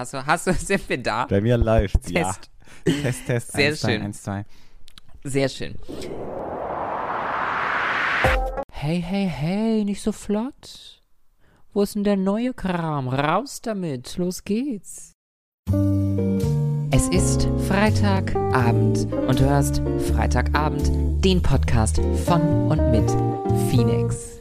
Hast du, hast du, sind wir da? Bei mir läuft's, Test. ja. Test, Test, Sehr eins, zwei, schön. eins, zwei. Sehr schön. Hey, hey, hey, nicht so flott. Wo ist denn der neue Kram? Raus damit, los geht's. Es ist Freitagabend und du hörst Freitagabend, den Podcast von und mit Phoenix.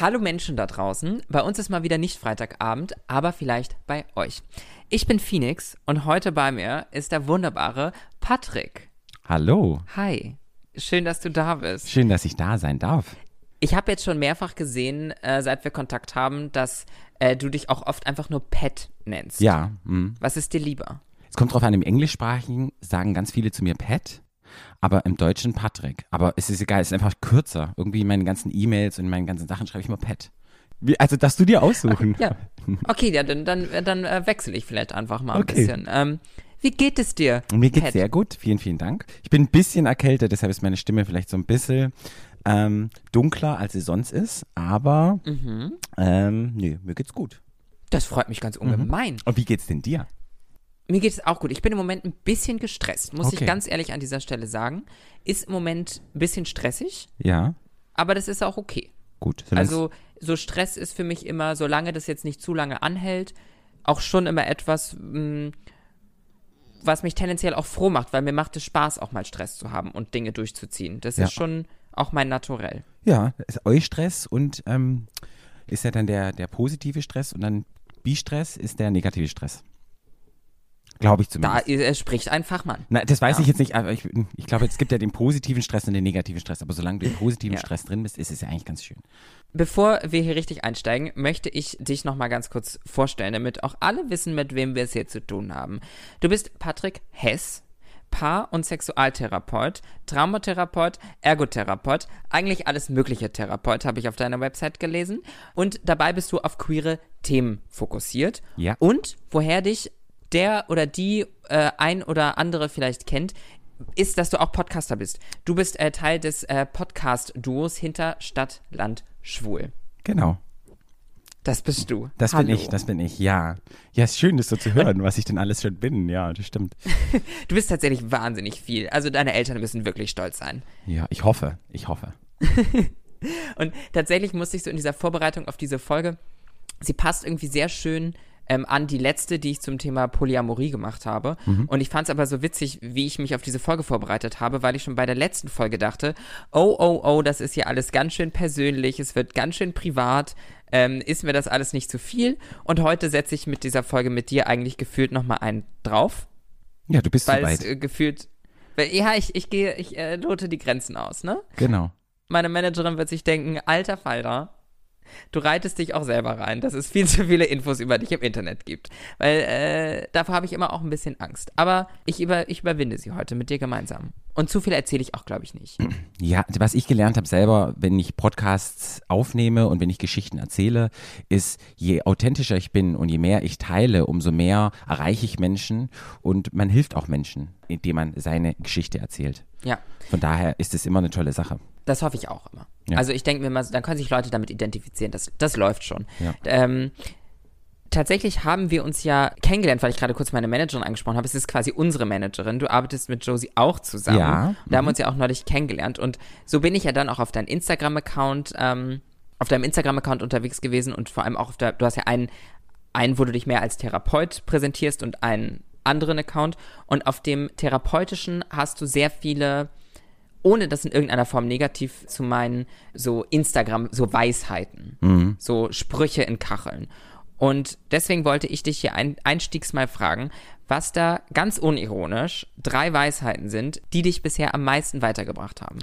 Hallo Menschen da draußen. Bei uns ist mal wieder nicht Freitagabend, aber vielleicht bei euch. Ich bin Phoenix und heute bei mir ist der wunderbare Patrick. Hallo. Hi. Schön, dass du da bist. Schön, dass ich da sein darf. Ich habe jetzt schon mehrfach gesehen, äh, seit wir Kontakt haben, dass äh, du dich auch oft einfach nur Pet nennst. Ja. hm. Was ist dir lieber? Es kommt drauf an, im Englischsprachigen sagen ganz viele zu mir Pat, aber im Deutschen Patrick. Aber es ist egal, es ist einfach kürzer. Irgendwie in meinen ganzen E-Mails und in meinen ganzen Sachen schreibe ich immer Pat. Wie, also, dass du dir aussuchen. Ja. Okay, ja, dann, dann, dann äh, wechsle ich vielleicht einfach mal ein Okay. bisschen. Ähm, wie geht es dir? Mir geht's Pat? sehr gut. Vielen, vielen Dank. Ich bin ein bisschen erkältet, deshalb ist meine Stimme vielleicht so ein bisschen ähm, dunkler, als sie sonst ist. Aber Mhm. ähm, nee, mir geht's gut. Das freut mich ganz ungemein. Und wie geht's denn dir? Mir geht es auch gut. Ich bin im Moment ein bisschen gestresst, muss ich Okay. ganz ehrlich an dieser Stelle sagen. Ist im Moment ein bisschen stressig, Ja, aber das ist auch okay. gut. Also so Stress ist für mich immer, solange das jetzt nicht zu lange anhält, auch schon immer etwas, mh, was mich tendenziell auch froh macht, weil mir macht es Spaß, auch mal Stress zu haben und Dinge durchzuziehen. Das Ja. ist schon auch mein Naturell. Ja, ist Eustress und ähm, ist ja dann der, der positive Stress und dann Bistress ist der negative Stress. Glaube ich Da zumindest. äh, spricht ein Fachmann. Na, das weiß Ja. ich jetzt nicht, aber ich, ich glaube, es gibt ja den positiven Stress und den negativen Stress, aber solange du im positiven Ja. Stress drin bist, ist es ja eigentlich ganz schön. Bevor wir hier richtig einsteigen, möchte ich dich noch mal ganz kurz vorstellen, damit auch alle wissen, mit wem wir es hier zu tun haben. Du bist Patrick Hess, Paar- und Sexualtherapeut, Traumatherapeut, Ergotherapeut, eigentlich alles mögliche Therapeut, habe ich auf deiner Website gelesen. Und dabei bist du auf queere Themen fokussiert. Ja. Und woher dich der oder die äh, ein oder andere vielleicht kennt, ist, dass du auch Podcaster bist. Du bist äh, Teil des äh, Podcast-Duos hinter Stadt, Land, Schwul. Genau. Das bist du. Das Hallo. bin ich, das bin ich, ja. Ja, ist schön, das so zu hören, was ich denn alles schon bin. Ja, das stimmt. Du bist tatsächlich wahnsinnig viel. Also deine Eltern müssen wirklich stolz sein. Ja, ich hoffe, ich hoffe. Und tatsächlich musste ich so in dieser Vorbereitung auf diese Folge, sie passt irgendwie sehr schön ähm, an die letzte, die ich zum Thema Polyamorie gemacht habe. Und ich fand es aber so witzig, wie ich mich auf diese Folge vorbereitet habe, weil ich schon bei der letzten Folge dachte, oh, oh, oh, das ist hier alles ganz schön persönlich, es wird ganz schön privat, ähm, ist mir das alles nicht zu viel? Und heute setze ich mit dieser Folge mit dir eigentlich gefühlt nochmal einen drauf, Ja, du bist weil es äh, gefühlt, weil, ja, ich, ich gehe, ich äh, lote die Grenzen aus, ne? Genau. meine Managerin wird sich denken, alter Falter, du reitest dich auch selber rein, dass es viel zu viele Infos über dich im Internet gibt. Weil äh, davor habe ich immer auch ein bisschen Angst. Aber ich, über, ich überwinde sie heute mit dir gemeinsam. Und zu viel erzähle ich auch, glaube ich, nicht. Ja, was ich gelernt habe selber, wenn ich Podcasts aufnehme und wenn ich Geschichten erzähle, ist, je authentischer ich bin und je mehr ich teile, umso mehr erreiche ich Menschen und man hilft auch Menschen, indem man seine Geschichte erzählt. Ja, Von daher ist es immer eine tolle Sache. das hoffe ich auch immer. Ja. Also ich denke mir mal, dann können sich Leute damit identifizieren. Das, das läuft schon. Ja. Ähm, tatsächlich haben wir uns ja kennengelernt, weil ich gerade kurz meine Managerin angesprochen habe. Es ist quasi unsere Managerin. Du arbeitest mit Josie auch zusammen. Ja, Da haben wir uns ja auch neulich kennengelernt. Und so bin ich ja dann auch auf deinen Instagram-Account, ähm, auf deinem Instagram-Account unterwegs gewesen und vor allem auch auf der, du hast ja einen, einen, wo du dich mehr als Therapeut präsentierst und einen anderen Account. Und auf dem therapeutischen hast du sehr viele ohne das in irgendeiner Form negativ zu meinen, so Instagram, so Weisheiten, so Sprüche in Kacheln. Und deswegen wollte ich dich hier ein, einstiegs mal fragen, was da ganz unironisch drei Weisheiten sind, die dich bisher am meisten weitergebracht haben.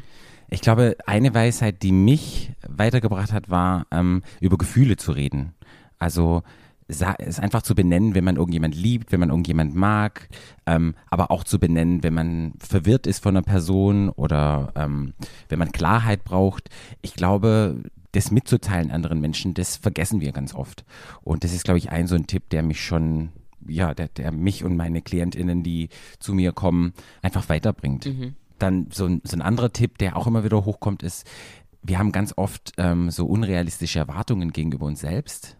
Ich glaube, eine Weisheit, die mich weitergebracht hat, war, ähm, über Gefühle zu reden. Also es einfach zu benennen, wenn man irgendjemand liebt, wenn man irgendjemand mag, ähm, aber auch zu benennen, wenn man verwirrt ist von einer Person oder ähm, wenn man Klarheit braucht. Ich glaube, das mitzuteilen anderen Menschen, das vergessen wir ganz oft. Und das ist, glaube ich, ein so ein Tipp, der mich schon, ja, der, der mich und meine KlientInnen, die zu mir kommen, einfach weiterbringt. Dann so ein, so ein anderer Tipp, der auch immer wieder hochkommt, ist, wir haben ganz oft ähm, so unrealistische Erwartungen gegenüber uns selbst,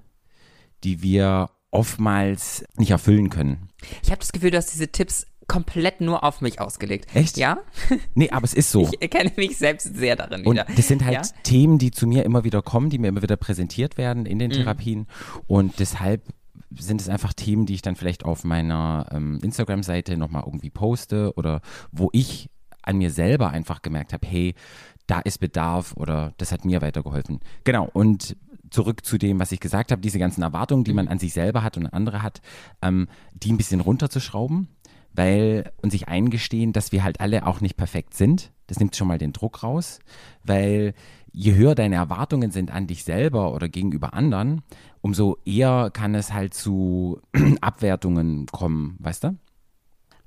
die wir oftmals nicht erfüllen können. Ich habe das Gefühl, du hast diese Tipps komplett nur auf mich ausgelegt. Echt? Ja? Nee, aber es ist so. Ich erkenne mich selbst sehr darin Und wieder. das sind halt Ja? Themen, die zu mir immer wieder kommen, die mir immer wieder präsentiert werden in den Mhm. Therapien. Und deshalb sind es einfach Themen, die ich dann vielleicht auf meiner ähm, Instagram-Seite nochmal irgendwie poste oder wo ich an mir selber einfach gemerkt habe, hey, da ist Bedarf oder das hat mir weitergeholfen. Genau, und zurück zu dem, was ich gesagt habe, diese ganzen Erwartungen, die man an sich selber hat und an andere hat, ähm, die ein bisschen runterzuschrauben, weil und sich eingestehen, dass wir halt alle auch nicht perfekt sind. Das nimmt schon mal den Druck raus, weil je höher deine Erwartungen sind an dich selber oder gegenüber anderen, umso eher kann es halt zu Abwertungen kommen, weißt du?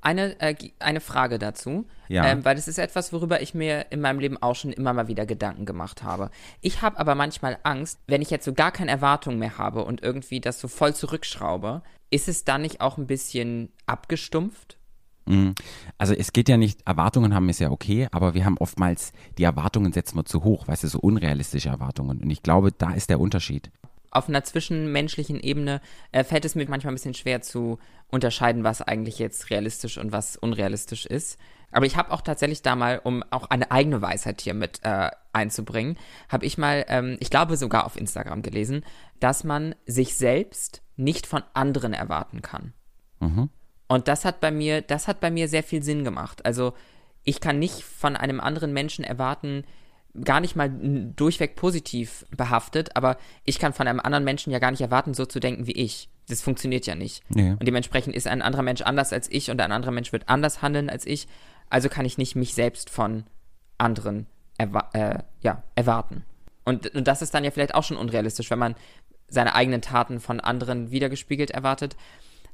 Eine, äh, eine Frage dazu, Ja. ähm, weil das ist etwas, worüber ich mir in meinem Leben auch schon immer mal wieder Gedanken gemacht habe. Ich habe aber manchmal Angst, wenn ich jetzt so gar keine Erwartungen mehr habe und irgendwie das so voll zurückschraube, ist es dann nicht auch ein bisschen abgestumpft? Also es geht ja nicht, Erwartungen haben ist ja okay, aber wir haben oftmals, die Erwartungen setzen wir zu hoch, weißt du, so unrealistische Erwartungen. Und ich glaube, da ist der Unterschied. Auf einer zwischenmenschlichen Ebene äh, fällt es mir manchmal ein bisschen schwer zu unterscheiden, was eigentlich jetzt realistisch und was unrealistisch ist. Aber ich habe auch tatsächlich da mal, um auch eine eigene Weisheit hier mit äh, einzubringen, habe ich mal, ähm, ich glaube sogar auf Instagram gelesen, dass man sich selbst nicht von anderen erwarten kann. Und das hat bei mir, das hat bei mir sehr viel Sinn gemacht. Also ich kann nicht von einem anderen Menschen erwarten, gar nicht mal durchweg positiv behaftet, aber ich kann von einem anderen Menschen ja gar nicht erwarten, so zu denken wie ich. Das funktioniert ja nicht. Nee. Und dementsprechend ist ein anderer Mensch anders als ich und ein anderer Mensch wird anders handeln als ich. Also kann ich nicht mich selbst von anderen erwa äh, ja, erwarten. Und, und das ist dann ja vielleicht auch schon unrealistisch, wenn man seine eigenen Taten von anderen wiedergespiegelt erwartet.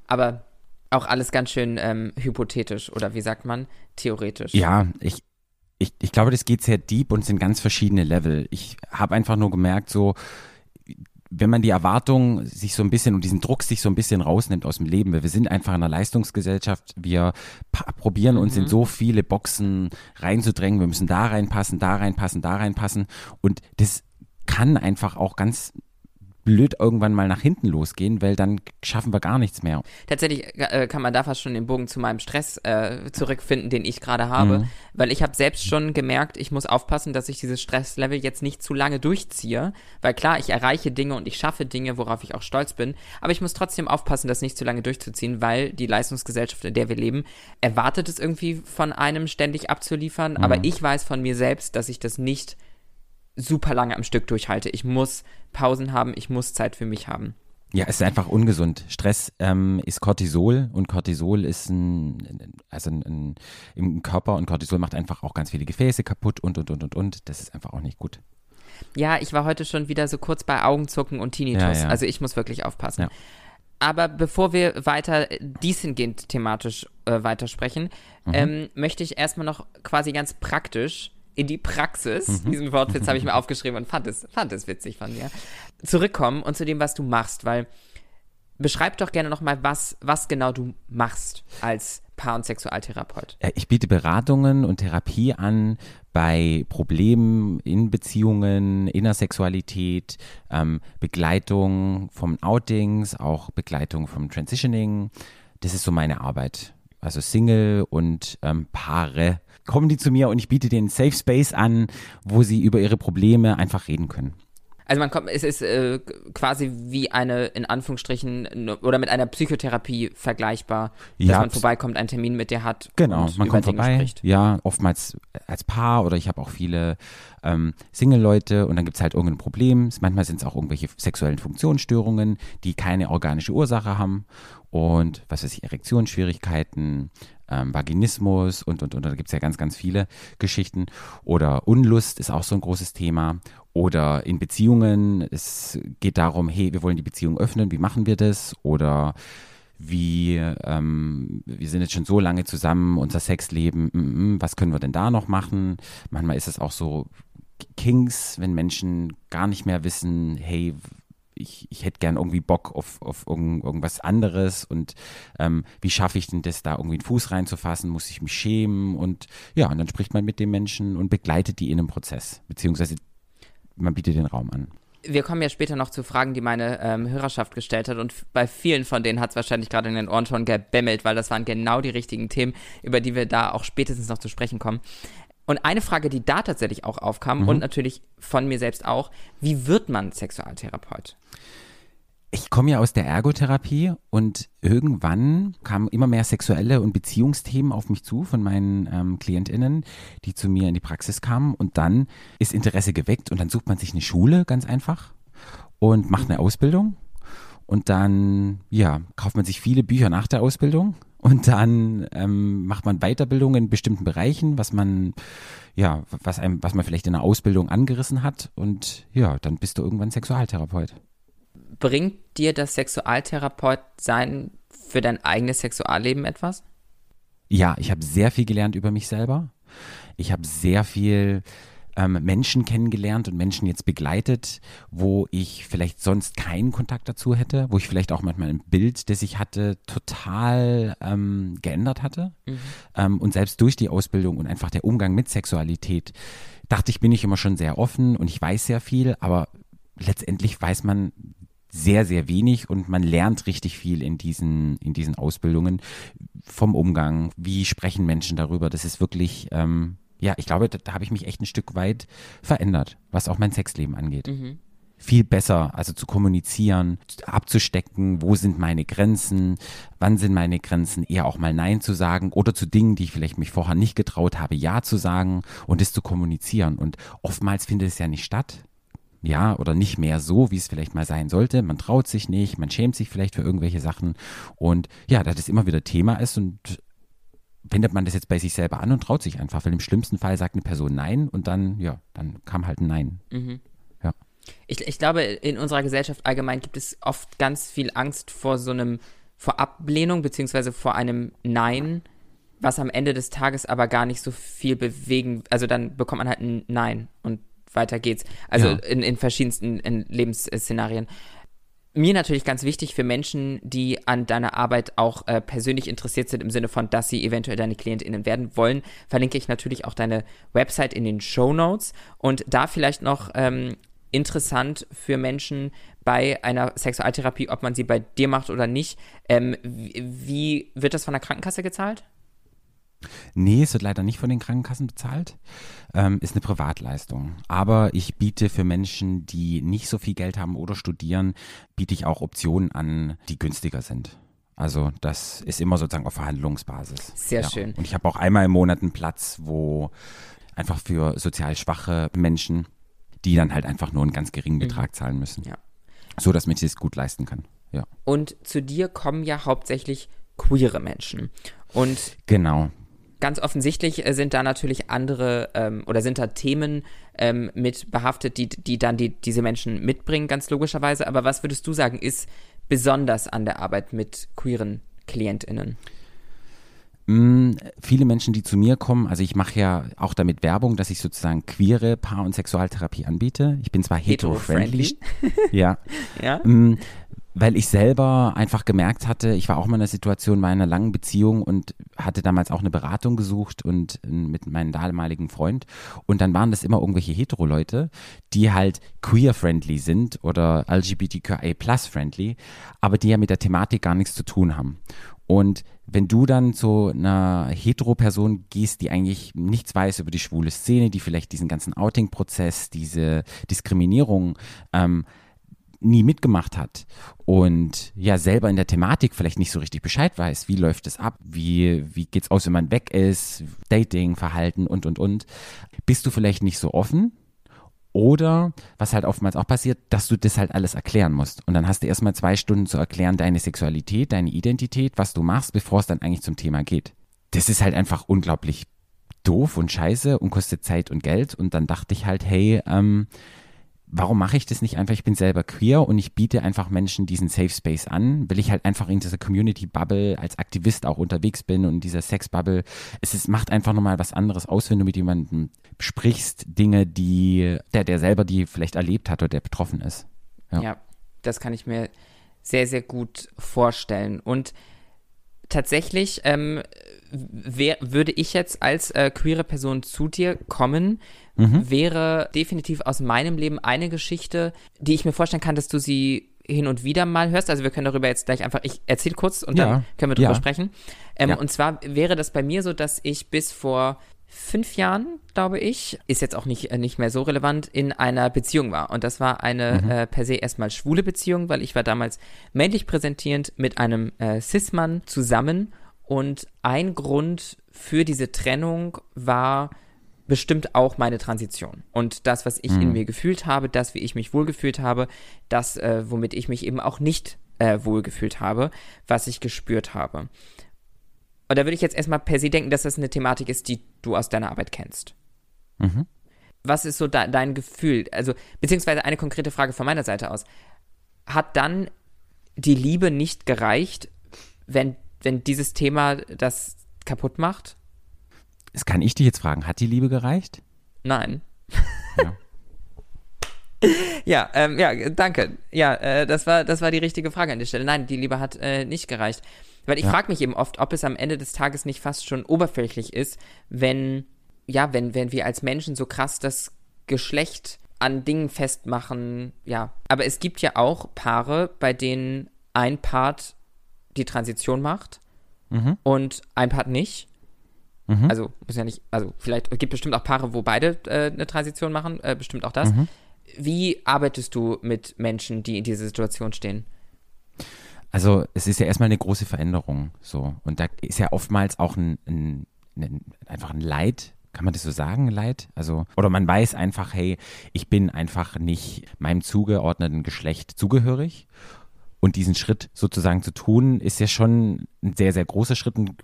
Aber auch alles ganz schön ähm, hypothetisch oder wie sagt man, theoretisch. Ja, ich, ich, ich glaube, das geht sehr deep und sind ganz verschiedene Level. Ich habe einfach nur gemerkt, so, wenn man die Erwartung sich so ein bisschen und diesen Druck sich so ein bisschen rausnimmt aus dem Leben, weil wir sind einfach in einer Leistungsgesellschaft, wir probieren uns in so viele Boxen reinzudrängen, wir müssen da reinpassen, da reinpassen, da reinpassen. Und das kann einfach auch ganz blöd irgendwann mal nach hinten losgehen, weil dann schaffen wir gar nichts mehr. Tatsächlich äh, kann man da fast schon den Bogen zu meinem Stress äh, zurückfinden, den ich gerade habe, weil ich habe selbst schon gemerkt, ich muss aufpassen, dass ich dieses Stresslevel jetzt nicht zu lange durchziehe, weil klar, ich erreiche Dinge und ich schaffe Dinge, worauf ich auch stolz bin, aber ich muss trotzdem aufpassen, das nicht zu lange durchzuziehen, weil die Leistungsgesellschaft, in der wir leben, erwartet es irgendwie von einem ständig abzuliefern, aber ich weiß von mir selbst, dass ich das nicht super lange am Stück durchhalte. Ich muss Pausen haben, ich muss Zeit für mich haben. Ja, es ist einfach ungesund. Stress ähm, ist Cortisol und Cortisol ist ein, also ein, ein, im Körper und Cortisol macht einfach auch ganz viele Gefäße kaputt und und und und und. Das ist einfach auch nicht gut. Ja, ich war heute schon wieder so kurz bei Augenzucken und Tinnitus. Ja, ja. Also ich muss wirklich aufpassen. Ja. Aber bevor wir weiter äh, diesengehend thematisch äh, weitersprechen, Mhm. ähm, möchte ich erstmal noch quasi ganz praktisch in die Praxis, Mhm. diesen Wortwitz habe ich mir aufgeschrieben und fand es, fand es witzig von dir, zurückkommen und zu dem, was du machst, weil beschreib doch gerne nochmal, was, was genau du machst als Paar- und Sexualtherapeut. Ich biete Beratungen und Therapie an bei Problemen in Beziehungen, in der Sexualität, ähm, Begleitung vom Outings, auch Begleitung vom Transitioning. Das ist so meine Arbeit. Also Single und ähm, Paare kommen die zu mir und ich biete denen Safe Space an, wo sie über ihre Probleme einfach reden können. Also man kommt, es ist äh, quasi wie eine, in Anführungsstrichen, n- oder mit einer Psychotherapie vergleichbar, dass Ja, man vorbeikommt, einen Termin mit dir hat Genau, man kommt Dinge vorbei. spricht. Ja, oftmals als Paar oder ich habe auch viele ähm, Single-Leute und dann gibt es halt irgendein Problem. Manchmal sind es auch irgendwelche sexuellen Funktionsstörungen, die keine organische Ursache haben und was weiß ich, Erektionsschwierigkeiten, ähm, Vaginismus und und und da gibt es ja ganz, ganz viele Geschichten. Oder Unlust ist auch so ein großes Thema. Oder in Beziehungen, es geht darum, hey, wir wollen die Beziehung öffnen, wie machen wir das? Oder wie, ähm, wir sind jetzt schon so lange zusammen, unser Sexleben, mm, mm, was können wir denn da noch machen? Manchmal ist es auch so Kings, wenn Menschen gar nicht mehr wissen, hey, ich, ich hätte gern irgendwie Bock auf, auf irgend, irgendwas anderes und ähm, wie schaffe ich denn das, da irgendwie einen Fuß reinzufassen? Muss ich mich schämen? Und ja, und dann spricht man mit dem Menschen und begleitet die in einem Prozess, beziehungsweise man bietet den Raum an. wir kommen ja später noch zu Fragen, die meine ähm, Hörerschaft gestellt hat. Und bei vielen von denen hat es wahrscheinlich gerade in den Ohren schon gebämmelt, weil das waren genau die richtigen Themen, über die wir da auch spätestens noch zu sprechen kommen. Und eine Frage, die da tatsächlich auch aufkam mhm. und natürlich von mir selbst auch, wie wird man Sexualtherapeut? Ich komme ja aus der Ergotherapie und irgendwann kamen immer mehr sexuelle und Beziehungsthemen auf mich zu von meinen ähm, KlientInnen, die zu mir in die Praxis kamen. Und dann ist Interesse geweckt und dann sucht man sich eine Schule ganz einfach und macht eine Ausbildung. Und dann, ja, kauft man sich viele Bücher nach der Ausbildung und dann ähm, macht man Weiterbildung in bestimmten Bereichen, was man, ja, was einem, was man vielleicht in der Ausbildung angerissen hat. Und ja, dann bist du irgendwann Sexualtherapeut bringt dir das Sexualtherapeut sein für dein eigenes Sexualleben etwas? Ja, ich habe sehr viel gelernt über mich selber. Ich habe sehr viel ähm, Menschen kennengelernt und Menschen jetzt begleitet, wo ich vielleicht sonst keinen Kontakt dazu hätte, wo ich vielleicht auch manchmal ein Bild, das ich hatte, total ähm, geändert hatte. Mhm. Ähm, und selbst durch die Ausbildung und einfach der Umgang mit Sexualität dachte ich, bin ich immer schon sehr offen und ich weiß sehr viel, aber letztendlich weiß man sehr, sehr wenig und man lernt richtig viel in diesen, in diesen Ausbildungen vom Umgang. Wie sprechen Menschen darüber? Das ist wirklich, ähm, ja, ich glaube, da, da habe ich mich echt ein Stück weit verändert, was auch mein Sexleben angeht. Mhm. Viel besser, also zu kommunizieren, abzustecken, wo sind meine Grenzen, wann sind meine Grenzen, eher auch mal Nein zu sagen oder zu Dingen, die ich vielleicht mich vorher nicht getraut habe, Ja zu sagen und es zu kommunizieren. Und oftmals findet es ja nicht statt ja, oder nicht mehr so, wie es vielleicht mal sein sollte. Man traut sich nicht, man schämt sich vielleicht für irgendwelche Sachen. Und ja, da das immer wieder Thema ist und wendet man das jetzt bei sich selber an und traut sich einfach, weil im schlimmsten Fall sagt eine Person Nein und dann, ja, dann kam halt ein Nein. Mhm. Ja. Ich, ich glaube, in unserer Gesellschaft allgemein gibt es oft ganz viel Angst vor so einem, vor Ablehnung, beziehungsweise vor einem Nein, was am Ende des Tages aber gar nicht so viel bewegen, also dann bekommt man halt ein Nein und weiter geht's. Also ja. in, in verschiedensten in Lebensszenarien. Mir natürlich ganz wichtig für Menschen, die an deiner Arbeit auch äh, persönlich interessiert sind, im Sinne von, dass sie eventuell deine KlientInnen werden wollen, verlinke ich natürlich auch deine Website in den Show Notes. Und da vielleicht noch ähm, interessant für Menschen bei einer Sexualtherapie, ob man sie bei dir macht oder nicht. Ähm, wie, wie wird das von der Krankenkasse gezahlt? Nee, es wird leider nicht von den Krankenkassen bezahlt. Ähm, ist eine Privatleistung. Aber ich biete für Menschen, die nicht so viel Geld haben oder studieren, biete ich auch Optionen an, die günstiger sind. Also das ist immer sozusagen auf Verhandlungsbasis. Sehr ja. schön. Und ich habe auch einmal im Monat einen Platz, wo einfach für sozial schwache Menschen, die dann halt einfach nur einen ganz geringen mhm. Betrag zahlen müssen. Ja. So, dass man sich das gut leisten kann. Ja. Und zu dir kommen ja hauptsächlich queere Menschen. Und genau ganz offensichtlich äh, sind da natürlich andere ähm, oder sind da Themen ähm, mit behaftet, die, die dann die, diese Menschen mitbringen, ganz logischerweise. Aber was würdest du sagen, ist besonders an der Arbeit mit queeren KlientInnen? Mm, viele Menschen, die zu mir kommen, also ich mache ja auch damit Werbung, dass ich sozusagen queere Paar- und Sexualtherapie anbiete. Ich bin zwar hetero-friendly. ja. ja. Weil ich selber einfach gemerkt hatte, ich war auch mal in einer Situation meiner langen Beziehung und hatte damals auch eine Beratung gesucht und äh, mit meinem damaligen Freund und dann waren das immer irgendwelche Hetero-Leute, die halt queer-friendly sind oder LGBTQI-plus-friendly, aber die ja mit der Thematik gar nichts zu tun haben. Und wenn du dann zu einer Hetero-Person gehst, die eigentlich nichts weiß über die schwule Szene, die vielleicht diesen ganzen Outing-Prozess, diese Diskriminierung ähm, nie mitgemacht hat und ja selber in der Thematik vielleicht nicht so richtig Bescheid weiß, wie läuft es ab, wie, wie geht's aus, wenn man weg ist, Dating, Verhalten und und und, bist du vielleicht nicht so offen oder, was halt oftmals auch passiert, dass du das halt alles erklären musst. Und dann hast du erstmal zwei Stunden zu erklären, deine Sexualität, deine Identität, was du machst, bevor es dann eigentlich zum Thema geht. Das ist halt einfach unglaublich doof und scheiße und kostet Zeit und Geld. Und dann dachte ich halt, hey, ähm, warum mache ich das nicht einfach? Ich bin selber queer und ich biete einfach Menschen diesen Safe Space an, weil ich halt einfach in dieser Community Bubble als Aktivist auch unterwegs bin und in dieser Sex Bubble. Es ist, macht einfach nochmal was anderes aus, wenn du mit jemandem sprichst, Dinge, die, der, der selber die vielleicht erlebt hat oder der betroffen ist. Ja, ja das kann ich mir sehr, sehr gut vorstellen. Und tatsächlich ähm, wär, würde ich jetzt als äh, queere Person zu dir kommen, mhm. wäre definitiv aus meinem Leben eine Geschichte, die ich mir vorstellen kann, dass du sie hin und wieder mal hörst. Also wir können darüber jetzt gleich einfach, ich erzähle kurz und ja. dann können wir darüber ja. sprechen. Ähm, ja. Und zwar wäre das bei mir so, dass ich bis vor fünf Jahren, glaube ich, ist jetzt auch nicht, äh, nicht mehr so relevant, in einer Beziehung war. Und das war eine mhm. äh, per se erstmal schwule Beziehung, weil ich war damals männlich präsentierend mit einem äh, Cis-Mann zusammen. Und ein Grund für diese Trennung war bestimmt auch meine Transition. Und das, was ich mhm. in mir gefühlt habe, das, wie ich mich wohlgefühlt habe, das, äh, womit ich mich eben auch nicht äh, wohlgefühlt habe, was ich gespürt habe. Und da würde ich jetzt erstmal per se denken, dass das eine Thematik ist, die du aus deiner Arbeit kennst. Mhm. Was ist so de dein Gefühl? Also, beziehungsweise eine konkrete Frage von meiner Seite aus. Hat dann die Liebe nicht gereicht, wenn, wenn dieses Thema das kaputt macht? Das kann ich dich jetzt fragen. Hat die Liebe gereicht? Nein. Ja. ja, ähm, ja, danke. Ja, äh, das war, das war die richtige Frage an der Stelle. Nein, die Liebe hat äh, nicht gereicht. Weil ich ja. frage mich eben oft, ob es am Ende des Tages nicht fast schon oberflächlich ist, wenn, ja, wenn, wenn wir als Menschen so krass das Geschlecht an Dingen festmachen, ja. Aber es gibt ja auch Paare, bei denen ein Part die Transition macht mhm. und ein Part nicht. Mhm. Also, muss ja nicht, also vielleicht, es gibt bestimmt auch Paare, wo beide äh, eine Transition machen, äh, bestimmt auch das. Mhm. Wie arbeitest du mit Menschen, die in dieser Situation stehen? Also es ist ja erstmal eine große Veränderung so und da ist ja oftmals auch ein, ein, ein, einfach ein Leid, kann man das so sagen, Leid? Also oder man weiß einfach, hey, ich bin einfach nicht meinem zugeordneten Geschlecht zugehörig und diesen Schritt sozusagen zu tun, ist ja schon ein sehr sehr großer Schritt und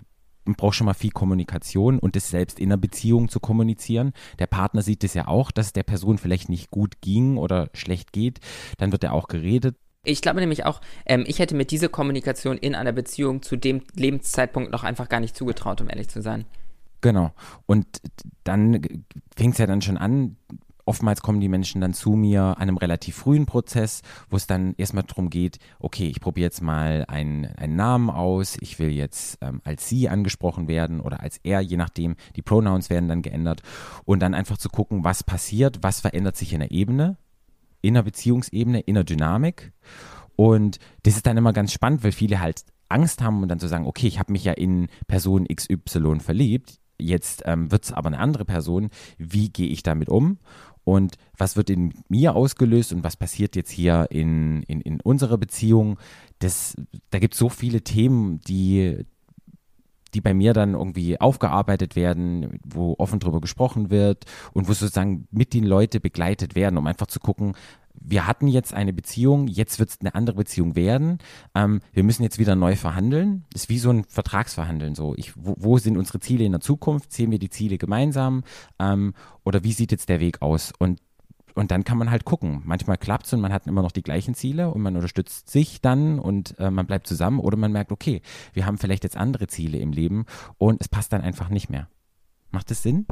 man braucht schon mal viel Kommunikation und das selbst in einer Beziehung zu kommunizieren. Der Partner sieht es ja auch, dass es der Person vielleicht nicht gut ging oder schlecht geht. Dann wird er auch geredet. Ich glaube nämlich auch, ähm, ich hätte mir diese Kommunikation in einer Beziehung zu dem Lebenszeitpunkt noch einfach gar nicht zugetraut, um ehrlich zu sein. Genau. Und dann fängt es ja dann schon an. Oftmals kommen die Menschen dann zu mir an einem relativ frühen Prozess, wo es dann erstmal darum geht, okay, ich probiere jetzt mal einen, einen Namen aus, ich will jetzt ähm, als sie angesprochen werden oder als er, je nachdem, die Pronouns werden dann geändert und dann einfach zu gucken, was passiert, was verändert sich in der Ebene, in der Beziehungsebene, in der Dynamik. Und das ist dann immer ganz spannend, weil viele halt Angst haben und dann zu sagen, okay, ich habe mich ja in Person XY verliebt, jetzt ähm, wird es aber eine andere Person, wie gehe ich damit um? Und was wird in mir ausgelöst und was passiert jetzt hier in, in, in unserer Beziehung? Das, da gibt es so viele Themen, die, die bei mir dann irgendwie aufgearbeitet werden, wo offen drüber gesprochen wird und wo sozusagen mit den Leuten begleitet werden, um einfach zu gucken, wir hatten jetzt eine Beziehung, jetzt wird es eine andere Beziehung werden. Ähm, wir müssen jetzt wieder neu verhandeln. Das ist wie so ein Vertragsverhandeln. So, ich, wo, wo, sind unsere Ziele in der Zukunft? Sehen wir die Ziele gemeinsam? Ähm, oder wie sieht jetzt der Weg aus? Und und dann kann man halt gucken. Manchmal klappt es und man hat immer noch die gleichen Ziele und man unterstützt sich dann und äh, man bleibt zusammen oder man merkt, okay, wir haben vielleicht jetzt andere Ziele im Leben und es passt dann einfach nicht mehr. Macht das Sinn?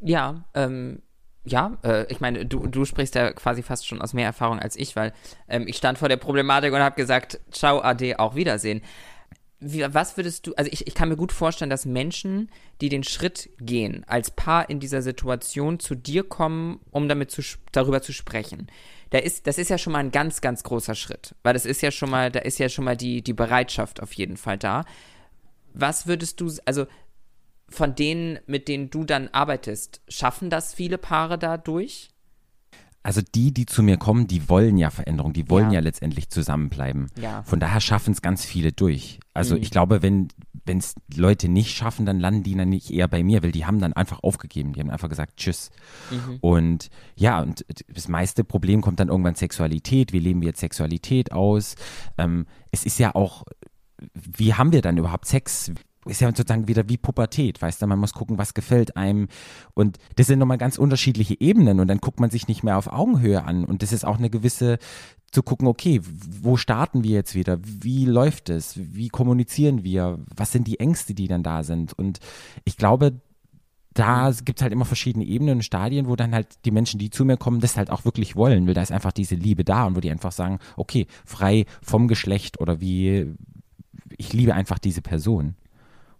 Ja, ähm, ja, äh, ich meine, du, du sprichst ja quasi fast schon aus mehr Erfahrung als ich, weil ähm, ich stand vor der Problematik und habe gesagt, ciao, ade, auch Wiedersehen wie, was würdest du, also ich, ich kann mir gut vorstellen, dass Menschen, die den Schritt gehen, als Paar in dieser Situation zu dir kommen, um damit zu, darüber zu sprechen. Da ist, das ist ja schon mal ein ganz, ganz großer Schritt, weil das ist ja schon mal, da ist ja schon mal die, die Bereitschaft auf jeden Fall da. Was würdest du, also von denen, mit denen du dann arbeitest, schaffen das viele Paare dadurch? Also die, die zu mir kommen, die wollen ja Veränderung, die wollen ja, ja letztendlich zusammenbleiben. Ja. Von daher schaffen es ganz viele durch. Also mhm. ich glaube, wenn wenn es Leute nicht schaffen, dann landen die dann nicht eher bei mir, weil die haben dann einfach aufgegeben. Die haben einfach gesagt, tschüss. Mhm. Und ja, und das meiste Problem kommt dann irgendwann Sexualität. Wie leben wir jetzt Sexualität aus? Ähm, es ist ja auch, wie haben wir dann überhaupt Sex? Ist ja sozusagen wieder wie Pubertät, weißt du, man muss gucken, was gefällt einem und das sind nochmal ganz unterschiedliche Ebenen und dann guckt man sich nicht mehr auf Augenhöhe an und das ist auch eine gewisse zu gucken, okay, wo starten wir jetzt wieder? Wie läuft es? Wie kommunizieren wir? Was sind die Ängste, die dann da sind? Und ich glaube, da gibt es halt immer verschiedene Ebenen und Stadien, wo dann halt die Menschen, die zu mir kommen, das halt auch wirklich wollen, weil da ist einfach diese Liebe da und wo die einfach sagen, okay, frei vom Geschlecht oder wie, ich liebe einfach diese Person.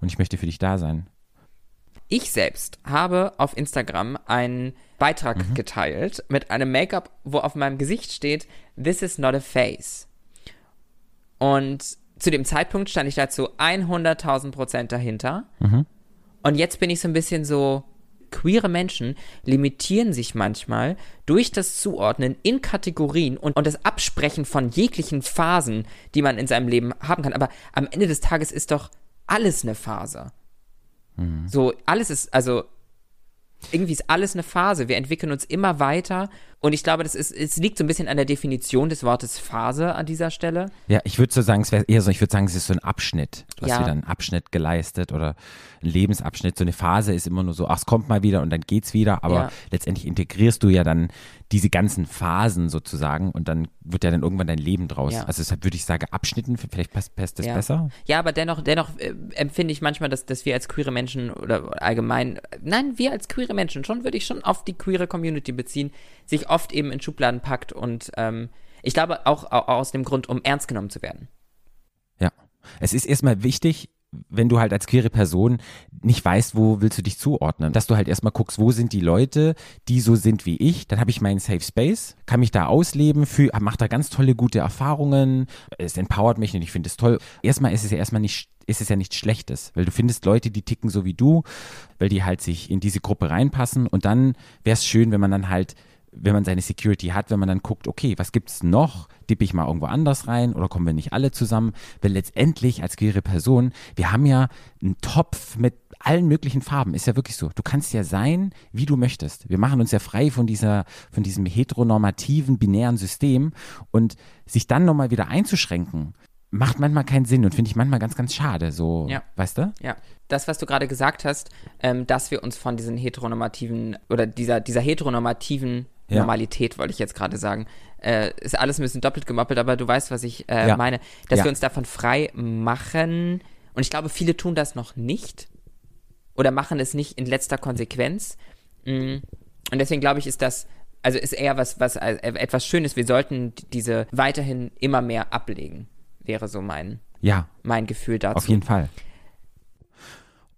Und ich möchte für dich da sein. Ich selbst habe auf Instagram einen Beitrag mhm. geteilt mit einem Make-up, wo auf meinem Gesicht steht, This is not a face. Und zu dem Zeitpunkt stand ich dazu 100.000 Prozent dahinter. Mhm. Und jetzt bin ich so ein bisschen so, queere Menschen limitieren sich manchmal durch das Zuordnen in Kategorien und, und das Absprechen von jeglichen Phasen, die man in seinem Leben haben kann. Aber am Ende des Tages ist doch alles eine Phase. Mhm. So, alles ist, also irgendwie ist alles eine Phase. Wir entwickeln uns immer weiter. Und ich glaube, das ist, es liegt so ein bisschen an der Definition des Wortes Phase an dieser Stelle. Ja, ich würde so sagen, es wäre eher so, ich würde sagen, es ist so ein Abschnitt. Du hast ja. wieder einen Abschnitt geleistet oder ein Lebensabschnitt. So eine Phase ist immer nur so, ach, es kommt mal wieder und dann geht's wieder. Aber ja. letztendlich integrierst du ja dann diese ganzen Phasen sozusagen und dann wird ja dann irgendwann dein Leben draus. Ja. Also deshalb würde ich sagen, Abschnitten, vielleicht passt, passt das besser. Ja, aber dennoch, dennoch äh, empfinde ich manchmal, dass, dass wir als queere Menschen oder allgemein, nein, wir als queere Menschen, schon würde ich schon auf die queere Community beziehen, sich oft eben in Schubladen packt und ähm, ich glaube auch, auch aus dem Grund, um ernst genommen zu werden. Ja. Es ist erstmal wichtig, wenn du halt als queere Person nicht weißt, wo willst du dich zuordnen, dass du halt erstmal guckst, wo sind die Leute, die so sind wie ich, dann habe ich meinen Safe Space, kann mich da ausleben, mache da ganz tolle, gute Erfahrungen, es empowert mich und ich finde es toll. Erstmal ist es ja erstmal nicht ist es ja nichts Schlechtes, weil du findest Leute, die ticken so wie du, weil die halt sich in diese Gruppe reinpassen und dann wäre es schön, wenn man dann halt wenn man seine Security hat, wenn man dann guckt, okay, was gibt es noch? Dippe ich mal irgendwo anders rein oder kommen wir nicht alle zusammen? Weil letztendlich als queere Person, wir haben ja einen Topf mit allen möglichen Farben. Ist ja wirklich so. Du kannst ja sein, wie du möchtest. Wir machen uns ja frei von dieser, von diesem heteronormativen, binären System und sich dann nochmal wieder einzuschränken, macht manchmal keinen Sinn und finde ich manchmal ganz, ganz schade. So, ja. weißt du? Ja. Das, was du gerade gesagt hast, ähm, dass wir uns von diesen heteronormativen oder dieser, dieser heteronormativen ja. Normalität, wollte ich jetzt gerade sagen. Äh, ist alles ein bisschen doppelt gemoppelt, aber du weißt, was ich äh, ja. meine. Dass ja. wir uns davon frei machen. Und ich glaube, viele tun das noch nicht. Oder machen es nicht in letzter Konsequenz. Mm. Und deswegen glaube ich, ist das, also ist eher was, was äh, etwas Schönes. Wir sollten diese weiterhin immer mehr ablegen. Wäre so mein, ja. mein Gefühl dazu. Auf jeden Fall.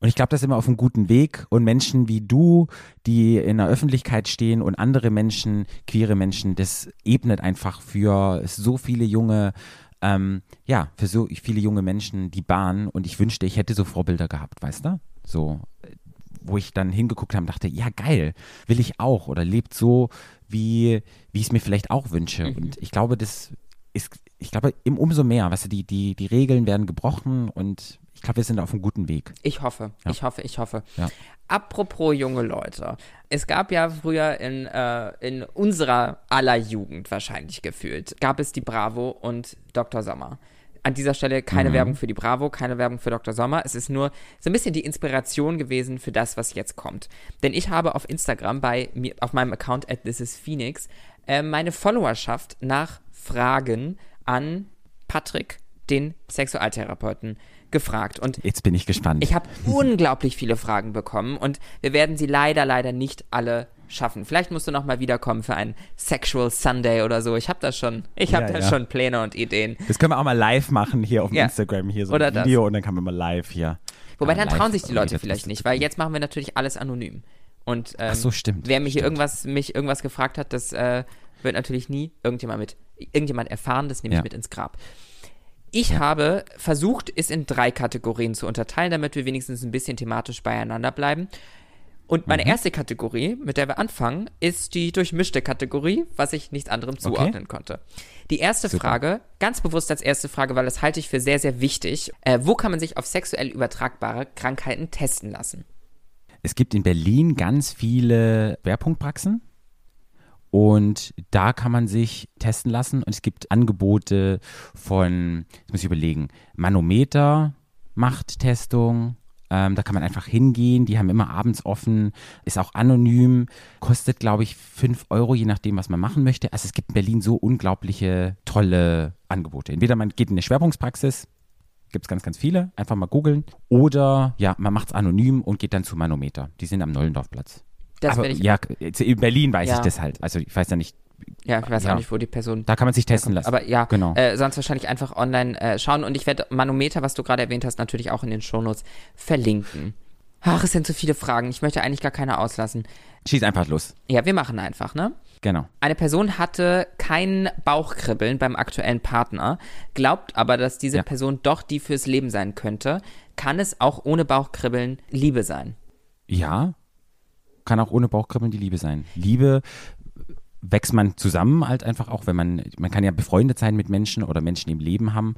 Und ich glaube, das ist immer auf einem guten Weg. Und Menschen wie du, die in der Öffentlichkeit stehen und andere Menschen, queere Menschen, das ebnet einfach für so viele junge, ähm, ja, für so viele junge Menschen die Bahn. Und ich wünschte, ich hätte so Vorbilder gehabt, weißt du? So, wo ich dann hingeguckt habe und dachte, ja, geil, will ich auch. Oder lebt so, wie, wie ich es mir vielleicht auch wünsche. Mhm. Und ich glaube, das ist, ich glaube, im umso mehr, weißt du, die, die, die Regeln werden gebrochen und ich glaube, wir sind auf einem guten Weg. Ich hoffe, ja. ich hoffe, ich hoffe. Ja. Apropos junge Leute. Es gab ja früher in, äh, in unserer aller Jugend wahrscheinlich gefühlt, gab es die Bravo und Dr. Sommer. An dieser Stelle keine mhm. Werbung für die Bravo, keine Werbung für Dr. Sommer. Es ist nur so ein bisschen die Inspiration gewesen für das, was jetzt kommt. Denn ich habe auf Instagram bei mir, auf meinem Account at thisisphoenix äh, meine Followerschaft nach Fragen an Patrick, den Sexualtherapeuten, gefragt. Und jetzt bin ich gespannt. Ich habe unglaublich viele Fragen bekommen und wir werden sie leider, leider nicht alle schaffen. Vielleicht musst du noch mal wiederkommen für einen Sexual Sunday oder so. Ich habe da schon, ich habe ja, da ja. schon Pläne und Ideen. Das können wir auch mal live machen hier auf ja. Instagram hier so oder ein Video das. und dann kann man mal live hier. Wobei dann trauen sich die Leute vielleicht nicht, weil jetzt machen wir natürlich alles anonym. Und ähm, Ach so, stimmt. Wer mich stimmt. hier irgendwas, mich irgendwas gefragt hat, das äh, wird natürlich nie irgendjemand mit, irgendjemand erfahren, das nehme ich mit ins Grab. Ich ja. habe versucht, es in drei Kategorien zu unterteilen, damit wir wenigstens ein bisschen thematisch beieinander bleiben. Und meine mhm. erste Kategorie, mit der wir anfangen, ist die durchmischte Kategorie, was ich nichts anderem zuordnen okay. konnte. Die erste Super. Frage, ganz bewusst als erste Frage, weil das halte ich für sehr, sehr wichtig. Äh, wo kann man sich auf sexuell übertragbare Krankheiten testen lassen? Es gibt in Berlin ganz viele Schwerpunktpraxen. Und da kann man sich testen lassen und es gibt Angebote von, jetzt muss ich überlegen, Manometer macht Testung. Ähm, da kann man einfach hingehen, die haben immer abends offen, ist auch anonym, kostet, glaube ich, 5 Euro, je nachdem, was man machen möchte. Also es gibt in Berlin so unglaubliche, tolle Angebote. Entweder man geht in eine Schwerpunktspraxis, gibt es ganz, ganz viele, einfach mal googeln. Oder ja, man macht es anonym und geht dann zu Manometer. Die sind am Nollendorfplatz. Das Aber, ich ja, in Berlin weiß ja. ich das halt. Also ich weiß ja nicht, Ja, ich weiß Ja. auch nicht, wo die Person. Da kann man sich testen lassen. Aber ja, Genau. äh, sonst wahrscheinlich einfach online äh, schauen. Und ich werde Manometer, was du gerade erwähnt hast, natürlich auch in den Shownotes verlinken. Ach, es sind zu viele Fragen. Ich möchte eigentlich gar keine auslassen. Schieß einfach los. Ja, wir machen einfach, ne? Genau. Eine Person hatte kein Bauchkribbeln beim aktuellen Partner, glaubt aber, dass diese Ja. Person doch die fürs Leben sein könnte. Kann es auch ohne Bauchkribbeln Liebe sein? Ja, kann auch ohne Bauchkribbeln die Liebe sein. Liebe wächst man zusammen halt einfach auch, wenn man, man kann ja befreundet sein mit Menschen oder Menschen im Leben haben,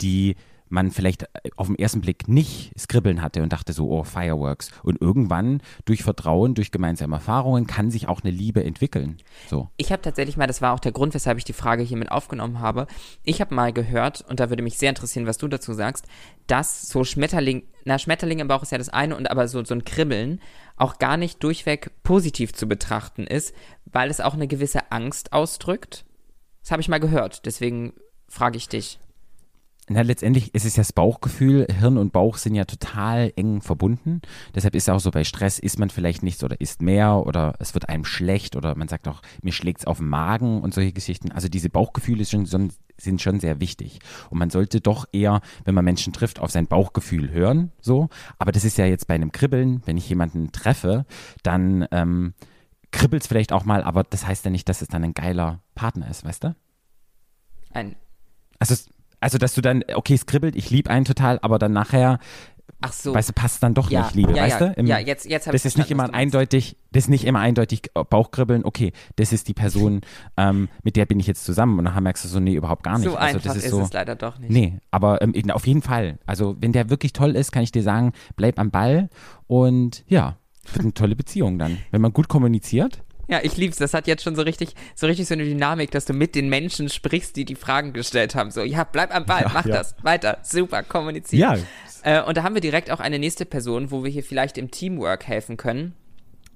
die man vielleicht auf den ersten Blick nicht skribbeln hatte und dachte so, oh, Fireworks. Und irgendwann durch Vertrauen, durch gemeinsame Erfahrungen kann sich auch eine Liebe entwickeln. So. Ich habe tatsächlich mal, das war auch der Grund, weshalb ich die Frage hier mit aufgenommen habe. Ich habe mal gehört, und da würde mich sehr interessieren, was du dazu sagst, dass so Schmetterling, na, Schmetterling im Bauch ist ja das eine, und aber so, so ein Kribbeln auch gar nicht durchweg positiv zu betrachten ist, weil es auch eine gewisse Angst ausdrückt. Das habe ich mal gehört, deswegen frage ich dich. Na, letztendlich ist es ja das Bauchgefühl. Hirn und Bauch sind ja total eng verbunden. Deshalb ist es auch so, bei Stress isst man vielleicht nichts oder isst mehr oder es wird einem schlecht oder man sagt auch, mir schlägt es auf den Magen und solche Geschichten. Also diese Bauchgefühle sind schon, sind schon sehr wichtig. Und man sollte doch eher, wenn man Menschen trifft, auf sein Bauchgefühl hören. So. Aber das ist ja jetzt bei einem Kribbeln, wenn ich jemanden treffe, dann ähm, kribbelt es vielleicht auch mal, aber das heißt ja nicht, dass es dann ein geiler Partner ist, weißt du? Ein, Also, es- also dass du dann, okay, es kribbelt, ich liebe einen total, aber dann nachher, ach so. weißt du, passt dann doch ja, nicht, Liebe, ja, weißt ja, du? Im- ja, jetzt, jetzt habe ich das ist nicht immer eindeutig, das ist nicht immer eindeutig äh, Bauchkribbeln, okay, das ist die Person, ähm, mit der bin ich jetzt zusammen und dann merkst du so, nee, überhaupt gar nicht. So also einfach das ist, ist so, es leider doch nicht. Nee, aber ähm, auf jeden Fall. Also wenn der wirklich toll ist, kann ich dir sagen, bleib am Ball und ja, wird eine tolle Beziehung dann. Wenn man gut kommuniziert. Ja, ich lieb's. Das hat jetzt schon so richtig, so richtig so eine Dynamik, dass du mit den Menschen sprichst, die die Fragen gestellt haben. So, ja, bleib am Ball, Ja, mach ja. das, weiter, super, kommunizieren. Ja. Äh, und da haben wir direkt auch eine nächste Person, wo wir hier vielleicht im Teamwork helfen können.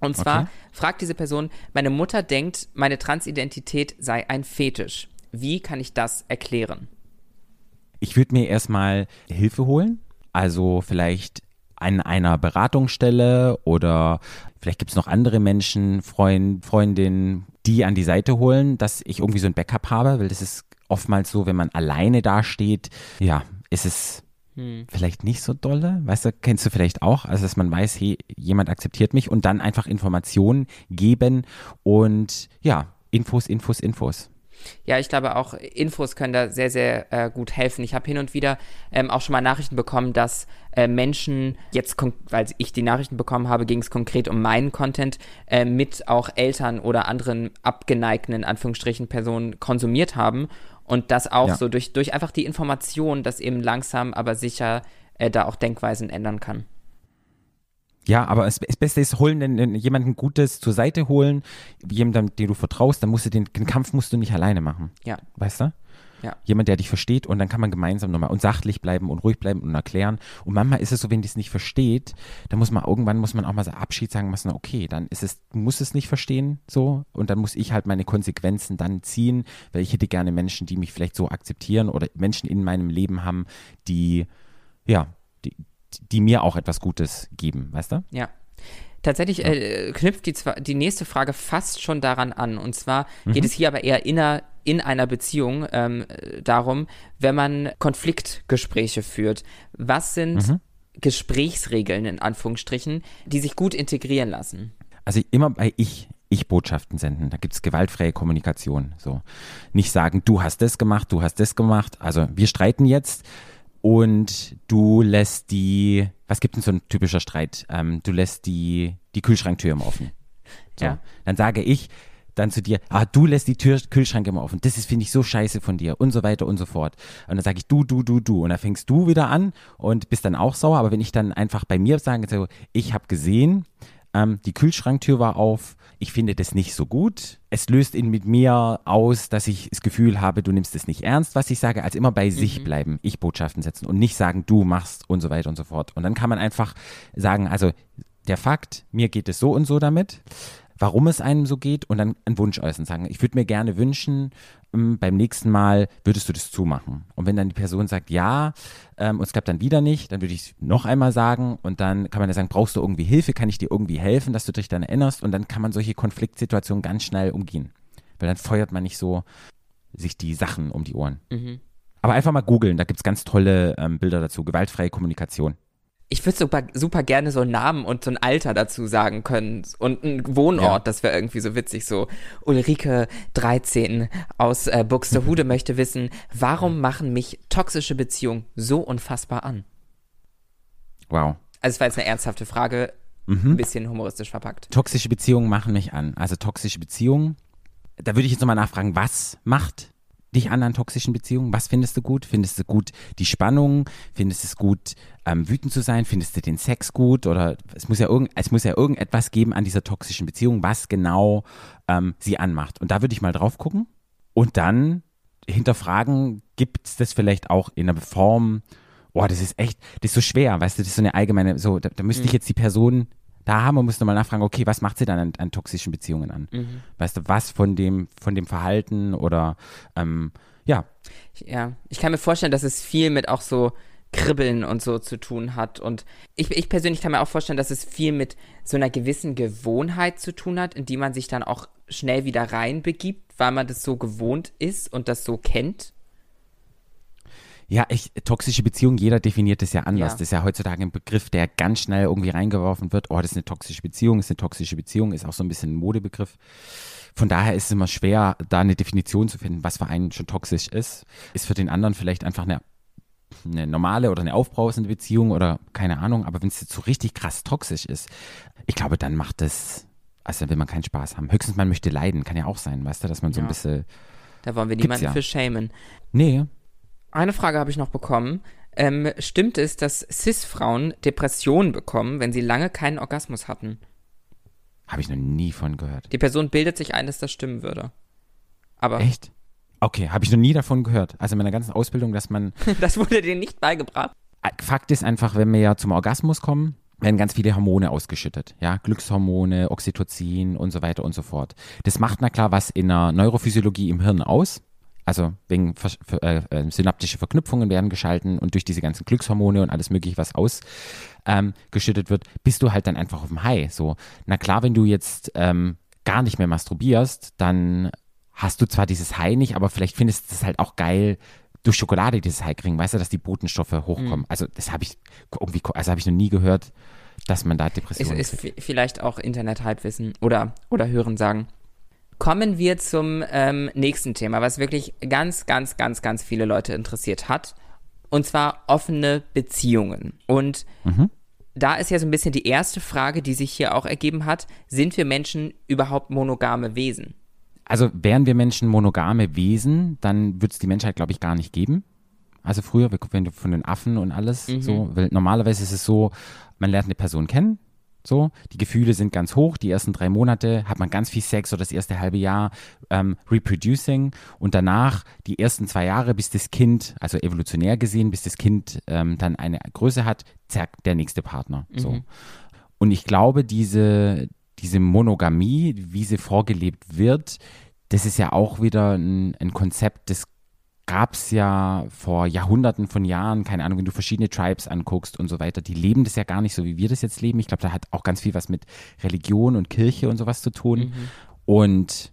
Und zwar Okay. fragt diese Person, meine Mutter denkt, meine Transidentität sei ein Fetisch. Wie kann ich das erklären? Ich würde mir erstmal Hilfe holen. Also vielleicht an einer Beratungsstelle oder vielleicht gibt es noch andere Menschen, Freund, Freundinnen, die an die Seite holen, dass ich irgendwie so ein Backup habe, weil das ist oftmals so, wenn man alleine dasteht, ja, ist es vielleicht nicht so dolle, weißt du, kennst du vielleicht auch, also dass man weiß, hey, jemand akzeptiert mich und dann einfach Informationen geben und ja, Infos, Infos, Infos. Ja, ich glaube auch, Infos können da sehr, sehr äh, gut helfen. Ich habe hin und wieder ähm, auch schon mal Nachrichten bekommen, dass äh, Menschen, jetzt, weil ich die Nachrichten bekommen habe, ging es konkret um meinen Content, äh, mit auch Eltern oder anderen abgeneigten, in Anführungsstrichen, Personen konsumiert haben. Und das auch Ja. so durch, durch einfach die Information, dass eben langsam, aber sicher äh, da auch Denkweisen ändern kann. Ja, aber es- das Beste ist, holen denn jemanden Gutes zur Seite holen, jemandem, dem du vertraust, dann musst du den, den Kampf musst du nicht alleine machen. Ja. Weißt du? Ja. Jemand, der dich versteht und dann kann man gemeinsam nochmal und sachlich bleiben und ruhig bleiben und erklären. Und manchmal ist es so, wenn die es nicht versteht, dann muss man irgendwann muss man auch mal so Abschied sagen müssen, okay, dann ist es, du musst es nicht verstehen, so, und dann muss ich halt meine Konsequenzen dann ziehen, weil ich hätte gerne Menschen, die mich vielleicht so akzeptieren oder Menschen in meinem Leben haben, die, ja, die, die mir auch etwas Gutes geben, weißt du? Ja. Tatsächlich äh, knüpft die, die nächste Frage fast schon daran an. Und zwar geht es hier aber eher inner, in einer Beziehung ähm, äh, darum, wenn man Konfliktgespräche führt. Was sind Gesprächsregeln in Anführungsstrichen, die sich gut integrieren lassen? Also immer bei ich, ich Botschaften senden. Da gibt es gewaltfreie Kommunikation. So. Nicht sagen, du hast das gemacht, du hast das gemacht. Also wir streiten jetzt und du lässt die, was gibt denn so ein typischer Streit? Ähm, du lässt die, die Kühlschranktür immer offen. So. Ja. Dann sage ich dann zu dir, ah, du lässt die Tür, Kühlschrank immer offen. Das ist, finde ich, so scheiße von dir und so weiter und so fort. Und dann sage ich du, du, du, du. Und dann fängst du wieder an und bist dann auch sauer. Aber wenn ich dann einfach bei mir sage, ich habe gesehen, ähm, die Kühlschranktür war auf, ich finde das nicht so gut. Es löst in mit mir aus, dass ich das Gefühl habe, du nimmst es nicht ernst, was ich sage, als immer bei sich bleiben, ich Botschaften setzen und nicht sagen, du machst und so weiter und so fort. Und dann kann man einfach sagen, also der Fakt, mir geht es so und so damit, warum es einem so geht und dann einen Wunsch äußern, sagen, ich würde mir gerne wünschen, ähm, beim nächsten Mal würdest du das zumachen. Und wenn dann die Person sagt, ja, ähm, und es klappt dann wieder nicht, dann würde ich es noch einmal sagen und dann kann man ja sagen, brauchst du irgendwie Hilfe, kann ich dir irgendwie helfen, dass du dich dann erinnerst und dann kann man solche Konfliktsituationen ganz schnell umgehen. weil dann feuert man nicht so sich die Sachen um die Ohren. Mhm. Aber einfach mal googeln, da gibt es ganz tolle ähm, Bilder dazu. Gewaltfreie Kommunikation. Ich würde super, super gerne so einen Namen und so ein Alter dazu sagen können und einen Wohnort, Ja. das wäre irgendwie so witzig. So Ulrike 13 aus äh, Buxtehude möchte wissen, warum machen mich toxische Beziehungen so unfassbar an? Wow. Also es war jetzt eine ernsthafte Frage, ein bisschen humoristisch verpackt. Toxische Beziehungen machen mich an. Also toxische Beziehungen. Da würde ich jetzt nochmal nachfragen, was macht dich an an toxischen Beziehungen? Was findest du gut? Findest du gut die Spannung? Findest du es gut, ähm, wütend zu sein? Findest du den Sex gut? Oder es muss ja irgend, es muss ja irgendetwas geben an dieser toxischen Beziehung, was genau ähm, sie anmacht. Und da würde ich mal drauf gucken und dann hinterfragen, gibt es das vielleicht auch in einer Form, boah, das ist echt, das ist so schwer, weißt du, das ist so eine allgemeine, so, da, da müsste ich jetzt die Person da haben und müsste mal nachfragen, okay, was macht sie dann an, an toxischen Beziehungen an? Weißt du, was von dem, von dem Verhalten oder, ähm, ja, Ja, ich kann mir vorstellen, dass es viel mit auch so Kribbeln und so zu tun hat. Und ich, ich persönlich kann mir auch vorstellen, dass es viel mit so einer gewissen Gewohnheit zu tun hat, in die man sich dann auch schnell wieder reinbegibt, weil man das so gewohnt ist und das so kennt. Ja, ich, toxische Beziehung, jeder definiert das ja anders. Ja. Das ist ja heutzutage ein Begriff, der ganz schnell irgendwie reingeworfen wird. Oh, das ist eine toxische Beziehung, ist eine toxische Beziehung, ist auch so ein bisschen ein Modebegriff. Von daher ist es immer schwer, da eine Definition zu finden, was für einen schon toxisch ist. Ist für den anderen vielleicht einfach eine, eine normale oder eine aufbrausende Beziehung oder keine Ahnung. Aber wenn es jetzt so richtig krass toxisch ist, ich glaube, dann macht das, also dann will man keinen Spaß haben. Höchstens man möchte leiden, kann ja auch sein, weißt du, dass man so ein Ja. bisschen, Da wollen wir niemanden ja. für schämen. nee, Eine Frage habe ich noch bekommen. Ähm, stimmt es, dass Cis-Frauen Depressionen bekommen, wenn sie lange keinen Orgasmus hatten? habe ich noch nie von gehört. Die Person bildet sich ein, dass das stimmen würde. Aber Echt? Okay, habe ich noch nie davon gehört. Also in meiner ganzen Ausbildung, dass man das wurde dir nicht beigebracht. Fakt ist einfach, wenn wir ja zum Orgasmus kommen, werden ganz viele Hormone ausgeschüttet. Ja, Glückshormone, Oxytocin und so weiter und so fort. Das macht na klar was in der Neurophysiologie im Hirn aus. Also wegen äh, äh, synaptische Verknüpfungen werden geschalten und durch diese ganzen Glückshormone und alles mögliche, was ausgeschüttet ähm, wird, bist du halt dann einfach auf dem High. So, na klar, wenn du jetzt ähm, gar nicht mehr masturbierst, dann hast du zwar dieses High nicht, aber vielleicht findest du es halt auch geil, durch Schokolade dieses High kriegen, weißt du, dass die Botenstoffe hochkommen. Also das habe ich irgendwie, also habe ich noch nie gehört, dass man da Ist, Depressionen ist vi- vielleicht auch Internet-Halbwissen oder, oder Hören sagen. Kommen wir zum ähm, nächsten Thema, was wirklich ganz, ganz, ganz, ganz viele Leute interessiert hat. Und zwar offene Beziehungen. Und da ist ja so ein bisschen die erste Frage, die sich hier auch ergeben hat. Sind wir Menschen überhaupt monogame Wesen? Also wären wir Menschen monogame Wesen, dann würde es die Menschheit, glaube ich, gar nicht geben. Also früher, wenn du von den Affen und alles so, weil normalerweise ist es so, man lernt eine Person kennen, so, die Gefühle sind ganz hoch, die ersten drei Monate hat man ganz viel Sex oder das erste halbe Jahr ähm, reproducing und danach die ersten zwei Jahre, bis das Kind, also evolutionär gesehen, bis das Kind ähm, dann eine Größe hat, zack, der nächste Partner. So. Und ich glaube, diese, diese Monogamie, wie sie vorgelebt wird, das ist ja auch wieder ein, ein Konzept, das gab es ja vor Jahrhunderten von Jahren, keine Ahnung, wenn du verschiedene Tribes anguckst und so weiter, die leben das ja gar nicht so, wie wir das jetzt leben. Ich glaube, da hat auch ganz viel was mit Religion und Kirche und sowas zu tun. Und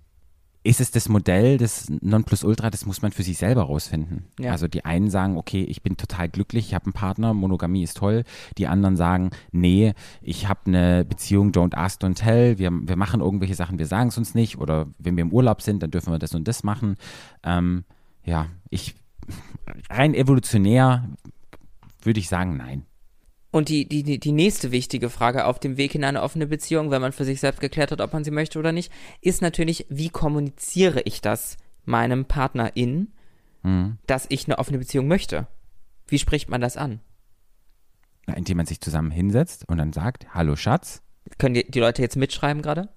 ist es das Modell des Nonplusultra, das muss man für sich selber rausfinden. Ja. Also die einen sagen, okay, ich bin total glücklich, ich habe einen Partner, Monogamie ist toll. Die anderen sagen, nee, ich habe eine Beziehung, don't ask, don't tell. Wir, wir machen irgendwelche Sachen, wir sagen es uns nicht. Oder wenn wir im Urlaub sind, dann dürfen wir das und das machen. Ähm, ja, ich rein evolutionär würde ich sagen, nein. Und die, die, die, nächste wichtige Frage auf dem Weg in eine offene Beziehung, wenn man für sich selbst geklärt hat, ob man sie möchte oder nicht, ist natürlich, wie kommuniziere ich das meinem Partner in, dass ich eine offene Beziehung möchte? Wie spricht man das an? Indem man sich zusammen hinsetzt und dann sagt, hallo Schatz, Können die, die Leute jetzt mitschreiben gerade?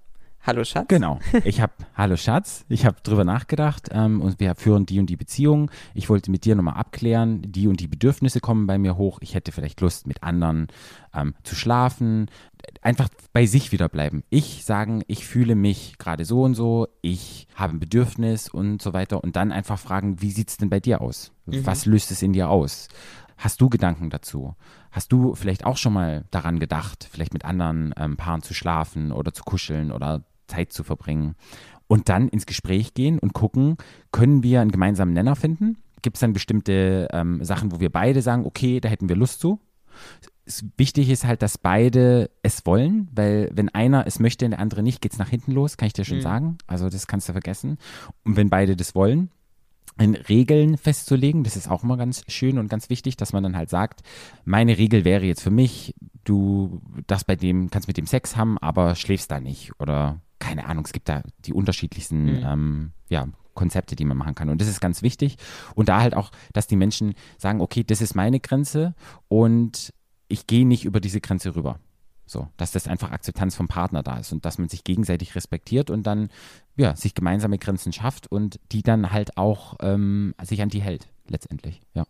Hallo Schatz? Genau. Ich habe, hallo Schatz, ich habe drüber nachgedacht ähm, und wir führen die und die Beziehung. Ich wollte mit dir nochmal abklären, die und die Bedürfnisse kommen bei mir hoch. Ich hätte vielleicht Lust, mit anderen ähm, zu schlafen. Einfach bei sich wieder bleiben. Ich sagen, ich fühle mich gerade so und so, ich habe ein Bedürfnis und so weiter. Und dann einfach fragen, wie sieht es denn bei dir aus? Was löst es in dir aus? Hast du Gedanken dazu? Hast du vielleicht auch schon mal daran gedacht, vielleicht mit anderen ähm, Paaren zu schlafen oder zu kuscheln oder Zeit zu verbringen? und dann ins Gespräch gehen und gucken, können wir einen gemeinsamen Nenner finden? Gibt es dann bestimmte ähm, Sachen, wo wir beide sagen, okay, da hätten wir Lust zu? wichtig ist halt, dass beide es wollen, weil wenn einer es möchte und der andere nicht, geht es nach hinten los, kann ich dir schon mhm. sagen. Also das kannst du vergessen. Und wenn beide das wollen, in Regeln festzulegen, das ist auch immer ganz schön und ganz wichtig, dass man dann halt sagt, meine Regel wäre jetzt für mich, du das bei dem, kannst mit dem Sex haben, aber schläfst da nicht. Oder keine Ahnung, es gibt da die unterschiedlichsten mhm. ähm, ja, Konzepte, die man machen kann. Und das ist ganz wichtig. Und da halt auch, dass die Menschen sagen, okay, das ist meine Grenze und ich gehe nicht über diese Grenze rüber. So, dass das einfach Akzeptanz vom Partner da ist und dass man sich gegenseitig respektiert und dann ja, sich gemeinsame Grenzen schafft und die dann halt auch ähm, sich an die hält, letztendlich, ja.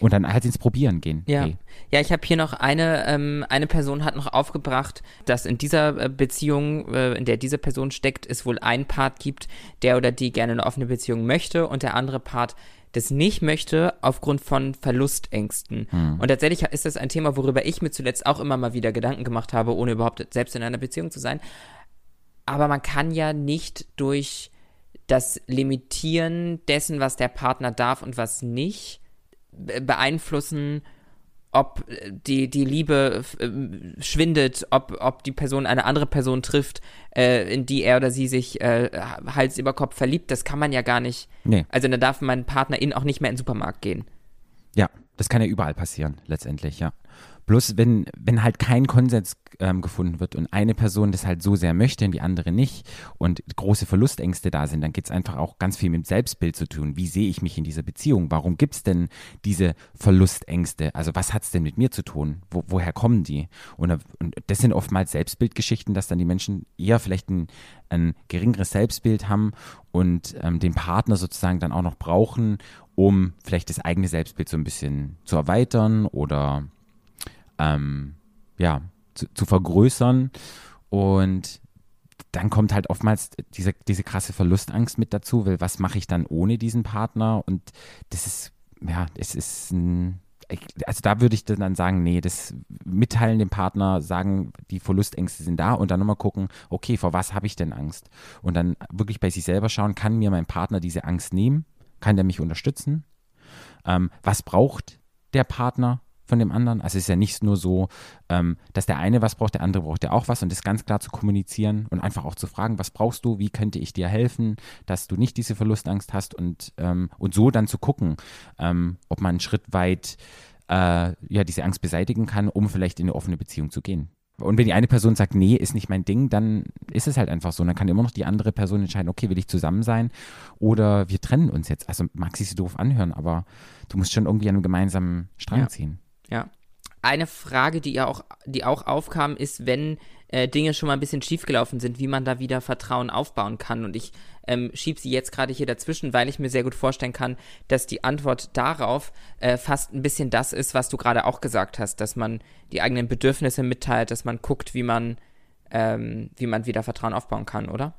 Und dann halt ins Probieren gehen. Ja, hey. ja ich habe hier noch eine, ähm, eine Person hat noch aufgebracht, dass in dieser äh, Beziehung, äh, in der diese Person steckt, es wohl einen Part gibt, der oder die gerne eine offene Beziehung möchte und der andere Part das nicht möchte aufgrund von Verlustängsten. Hm. Und tatsächlich ist das ein Thema, worüber ich mir zuletzt auch immer mal wieder Gedanken gemacht habe, ohne überhaupt selbst in einer Beziehung zu sein. Aber man kann ja nicht durch das Limitieren dessen, was der Partner darf und was nicht, beeinflussen, ob äh, die, die Liebe äh, schwindet, ob, ob die Person eine andere Person trifft, äh, in die er oder sie sich äh, Hals über Kopf verliebt, das kann man ja gar nicht. Nee. Also da darf mein Partnerin auch nicht mehr in den Supermarkt gehen. Ja, das kann ja überall passieren, letztendlich, ja. Bloß wenn, wenn halt kein Konsens ähm, gefunden wird und eine Person das halt so sehr möchte und die andere nicht und große Verlustängste da sind, dann geht es einfach auch ganz viel mit Selbstbild zu tun. Wie sehe ich mich in dieser Beziehung? Warum gibt es denn diese Verlustängste? Also was hat es denn mit mir zu tun? Wo, woher kommen die? Und, und, das sind oftmals Selbstbildgeschichten, dass dann die Menschen eher vielleicht ein, ein geringeres Selbstbild haben und ähm, den Partner sozusagen dann auch noch brauchen, um vielleicht das eigene Selbstbild so ein bisschen zu erweitern oder ähm, ja, zu, zu, vergrößern. Und dann kommt halt oftmals diese, diese krasse Verlustangst mit dazu, weil was mache ich dann ohne diesen Partner? Und das ist, ja, es ist ein, also da würde ich dann sagen, nee, das mitteilen dem Partner, sagen, die Verlustängste sind da und dann nochmal gucken, okay, vor was habe ich denn Angst? Und dann wirklich bei sich selber schauen, kann mir mein Partner diese Angst nehmen? Kann der mich unterstützen? Ähm, was braucht der Partner? Von dem anderen. Also es ist ja nicht nur so, ähm, dass der eine was braucht, der andere braucht ja auch was und das ganz klar zu kommunizieren und einfach auch zu fragen, was brauchst du, wie könnte ich dir helfen, dass du nicht diese Verlustangst hast und, ähm, und so dann zu gucken, ähm, ob man einen Schritt weit äh, ja, diese Angst beseitigen kann, um vielleicht in eine offene Beziehung zu gehen. Und wenn die eine Person sagt, nee, ist nicht mein Ding, dann ist es halt einfach so. Und dann kann immer noch die andere Person entscheiden, okay, will ich zusammen sein oder wir trennen uns jetzt. Also mag sich so doof anhören, aber du musst schon irgendwie an einem gemeinsamen Strang ja. ziehen. Ja. Eine Frage, die ja auch, die auch aufkam, ist, wenn äh, Dinge schon mal ein bisschen schiefgelaufen sind, wie man da wieder Vertrauen aufbauen kann. Und ich ähm, schiebe sie jetzt gerade hier dazwischen, weil ich mir sehr gut vorstellen kann, dass die Antwort darauf äh, fast ein bisschen das ist, was du gerade auch gesagt hast, dass man die eigenen Bedürfnisse mitteilt, dass man guckt, wie man, ähm, wie man wieder Vertrauen aufbauen kann, oder?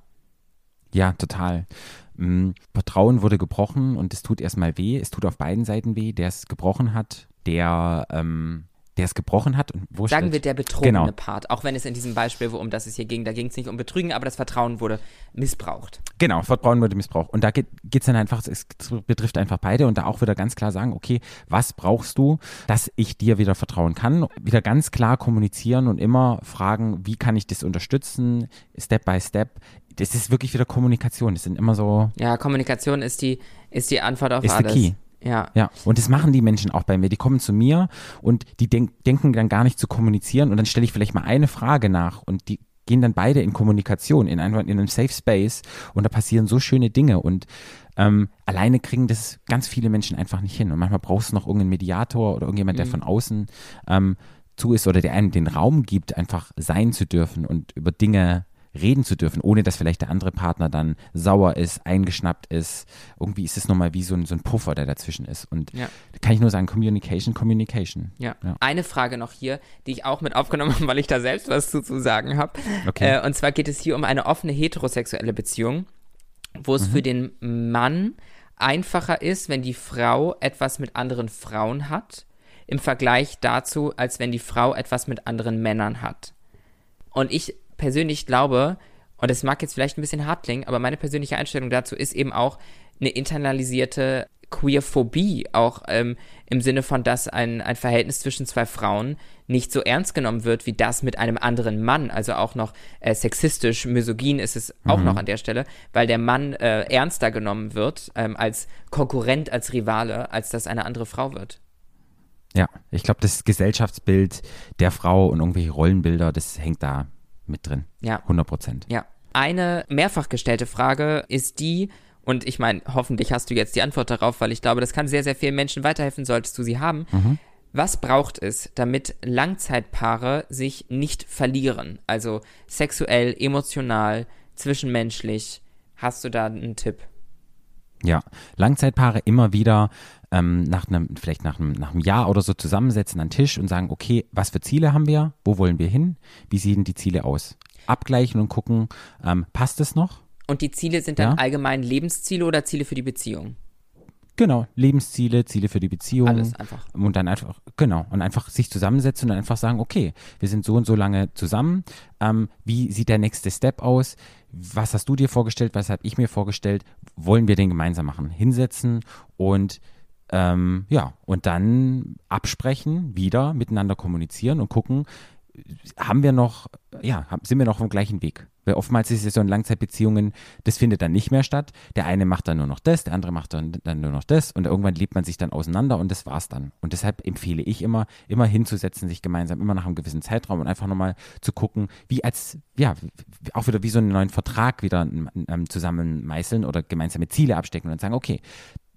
Ja, total. Mhm. Vertrauen wurde gebrochen und es tut erstmal weh. Es tut auf beiden Seiten weh. Der es gebrochen hat, der, ähm, der es gebrochen hat. Und wo Sagen wir der betrogene genau. Part, auch wenn es in diesem Beispiel, um das es hier ging, da ging es nicht um Betrügen, aber das Vertrauen wurde missbraucht. Genau, Vertrauen wurde missbraucht. Und da geht es dann einfach, es betrifft einfach beide und da auch wieder ganz klar sagen, okay, was brauchst du, dass ich dir wieder vertrauen kann? Wieder ganz klar kommunizieren und immer fragen, wie kann ich das unterstützen, Step by Step. Das ist wirklich wieder Kommunikation. Das sind immer so. Ja, Kommunikation ist die, ist die Antwort auf ist alles. The key. Ja. Ja. Und das machen die Menschen auch bei mir. Die kommen zu mir und die denk denken dann gar nicht zu kommunizieren und dann stelle ich vielleicht mal eine Frage nach und die gehen dann beide in Kommunikation, in, ein, in einem Safe Space und da passieren so schöne Dinge und ähm, alleine kriegen das ganz viele Menschen einfach nicht hin. Und manchmal brauchst du noch irgendeinen Mediator oder irgendjemand, der mhm. von außen ähm, zu ist oder der einem den Raum gibt, einfach sein zu dürfen und über Dinge reden zu dürfen, ohne dass vielleicht der andere Partner dann sauer ist, eingeschnappt ist. Irgendwie ist es nochmal wie so ein, so ein Puffer, der dazwischen ist. Und ja. da kann ich nur sagen, Communication, Communication. Ja. ja. Eine Frage noch hier, die ich auch mit aufgenommen habe, weil ich da selbst was zu, zu sagen habe. Okay. Äh, und zwar geht es hier um eine offene heterosexuelle Beziehung, wo es mhm. für den Mann einfacher ist, wenn die Frau etwas mit anderen Frauen hat, im Vergleich dazu, als wenn die Frau etwas mit anderen Männern hat. Und ich persönlich glaube, Und es mag jetzt vielleicht ein bisschen hart klingen, aber meine persönliche Einstellung dazu ist eben auch eine internalisierte Queerphobie, auch ähm, im Sinne von, dass ein, ein Verhältnis zwischen zwei Frauen nicht so ernst genommen wird wie das mit einem anderen Mann. Also auch noch äh, sexistisch, misogyn ist es auch Mhm. noch an der Stelle, weil der Mann äh, ernster genommen wird ähm, als Konkurrent, als Rivale, als das eine andere Frau wird. Ja, ich glaube, das Gesellschaftsbild der Frau und irgendwelche Rollenbilder, das hängt da mit drin. Ja. 100 Prozent. Ja. Eine mehrfach gestellte Frage ist die, und ich meine, hoffentlich hast du jetzt die Antwort darauf, weil ich glaube, das kann sehr, sehr vielen Menschen weiterhelfen, solltest du sie haben. Was braucht es, damit Langzeitpaare sich nicht verlieren? Also sexuell, emotional, zwischenmenschlich. Hast du da einen Tipp? Ja, Langzeitpaare immer wieder ähm, nach einem, vielleicht nach einem, nach einem Jahr oder so zusammensetzen an den Tisch und sagen, okay, was für Ziele haben wir? Wo wollen wir hin? Wie sehen die Ziele aus? Abgleichen und gucken, ähm, passt es noch? Und die Ziele sind dann Ja. allgemein Lebensziele oder Ziele für die Beziehung? Genau, Lebensziele, Ziele für die Beziehung. Alles einfach. Und dann einfach, genau, und einfach sich zusammensetzen und dann einfach sagen, okay, wir sind so und so lange zusammen. Ähm, wie sieht der nächste Step aus? Was hast du dir vorgestellt? Was habe ich mir vorgestellt? Wollen wir den gemeinsam machen? Hinsetzen und ähm, ja, und dann absprechen, wieder miteinander kommunizieren und gucken, haben wir noch, ja, sind wir noch auf dem gleichen Weg? Weil oftmals ist es so in Langzeitbeziehungen, das findet dann nicht mehr statt. Der eine macht dann nur noch das, der andere macht dann, dann nur noch das und irgendwann lebt man sich dann auseinander und das war's dann. Und deshalb empfehle ich immer, immer hinzusetzen, sich gemeinsam, immer nach einem gewissen Zeitraum und einfach nochmal zu gucken, wie als, ja, auch wieder wie so einen neuen Vertrag wieder ähm, zusammen meißeln oder gemeinsame Ziele abstecken und sagen, okay,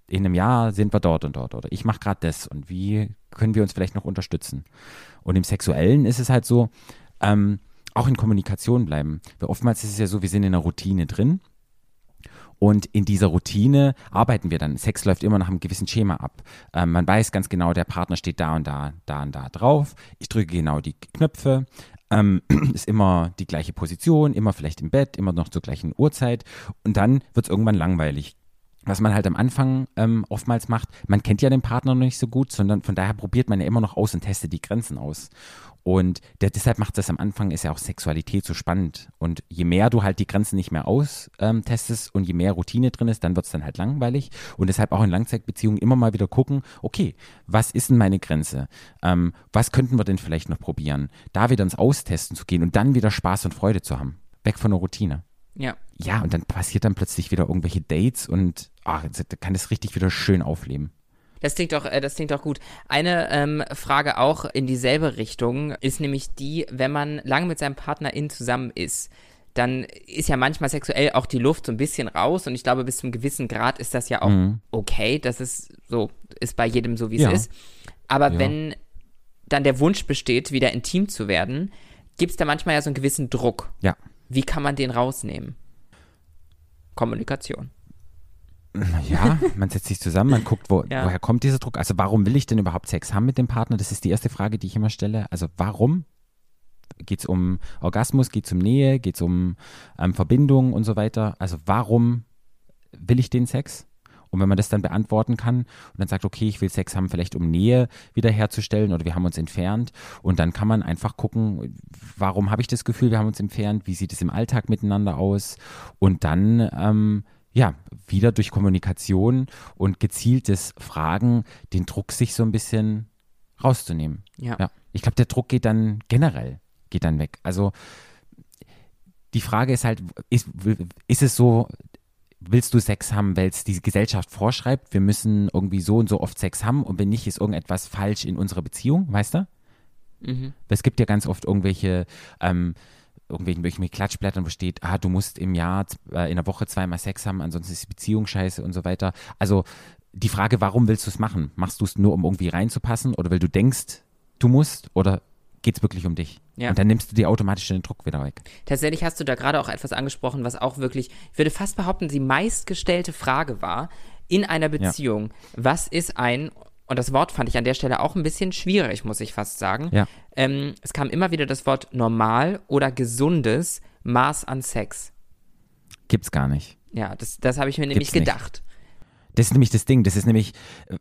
in einem Jahr sind wir dort und dort oder ich mache gerade das und wie können wir uns vielleicht noch unterstützen. Und im Sexuellen ist es halt so, ähm, auch in Kommunikation bleiben. Weil oftmals ist es ja so, wir sind in einer Routine drin und in dieser Routine arbeiten wir dann. Sex läuft immer nach einem gewissen Schema ab. Ähm, man weiß ganz genau, der Partner steht da und da, da und da drauf. Ich drücke genau die Knöpfe. Ähm, ist immer die gleiche Position, immer vielleicht im Bett, immer noch zur gleichen Uhrzeit. Und dann wird es irgendwann langweilig was man halt am Anfang ähm, oftmals macht, man kennt ja den Partner noch nicht so gut, sondern von daher probiert man ja immer noch aus und testet die Grenzen aus. Und der, deshalb macht das am Anfang, ist ja auch Sexualität so spannend. Und je mehr du halt die Grenzen nicht mehr austestest ähm, und je mehr Routine drin ist, dann wird es dann halt langweilig. Und deshalb auch in Langzeitbeziehungen immer mal wieder gucken, okay, was ist denn meine Grenze? Ähm, was könnten wir denn vielleicht noch probieren? Da wieder ins Austesten zu gehen und dann wieder Spaß und Freude zu haben. Weg von der Routine. Ja. Ja, und dann passiert dann plötzlich wieder irgendwelche Dates und ah, da kann das richtig wieder schön aufleben. Das klingt doch, äh, das klingt doch gut. Eine ähm, Frage auch in dieselbe Richtung ist nämlich die, wenn man lange mit seinem PartnerIn zusammen ist, dann ist ja manchmal sexuell auch die Luft so ein bisschen raus und ich glaube, bis zum gewissen Grad ist das ja auch okay. Das ist so, ist bei jedem so, wie es Ja. ist. Aber Ja. wenn dann der Wunsch besteht, wieder intim zu werden, gibt es da manchmal ja so einen gewissen Druck. Ja. Wie kann man den rausnehmen? Kommunikation. Ja, man setzt sich zusammen, man guckt, wo, Ja. woher kommt dieser Druck. Also warum will ich denn überhaupt Sex haben mit dem Partner? Das ist die erste Frage, die ich immer stelle. Also warum? Geht es um Orgasmus, geht es um Nähe, geht es um ähm, Verbindung und so weiter? Also warum will ich den Sex? Und wenn man das dann beantworten kann und dann sagt, okay, ich will Sex haben, vielleicht um Nähe wiederherzustellen oder wir haben uns entfernt und dann kann man einfach gucken, warum habe ich das Gefühl, wir haben uns entfernt, wie sieht es im Alltag miteinander aus und dann ähm, ja, wieder durch Kommunikation und gezieltes Fragen den Druck sich so ein bisschen rauszunehmen. Ja. Ja, ich glaube, der Druck geht dann generell, geht dann weg. Also die Frage ist halt, ist, ist es so, willst du Sex haben, weil es die Gesellschaft vorschreibt, wir müssen irgendwie so und so oft Sex haben und wenn nicht, ist irgendetwas falsch in unserer Beziehung, weißt du? Mhm. Es gibt ja ganz oft irgendwelche, ähm, irgendwelchen, irgendwelchen Klatschblättern, wo steht, ah, du musst im Jahr, äh, in der Woche zweimal Sex haben, ansonsten ist die Beziehung scheiße und so weiter. Also die Frage, warum willst du es machen? Machst du es nur, um irgendwie reinzupassen oder weil du denkst, du musst oder geht es wirklich um dich? Ja. Und dann nimmst du dir automatisch den Druck wieder weg. Tatsächlich hast du da gerade auch etwas angesprochen, was auch wirklich, ich würde fast behaupten, die meistgestellte Frage war in einer Beziehung. Was ist ein, und das Wort fand ich an der Stelle auch ein bisschen schwierig, muss ich fast sagen. Ja. Ähm, es kam immer wieder das Wort normal oder gesundes Maß an Sex. Gibt's gar nicht. Ja, das, das habe ich mir nämlich Gibt's gedacht. Das ist nämlich das Ding. Das ist nämlich,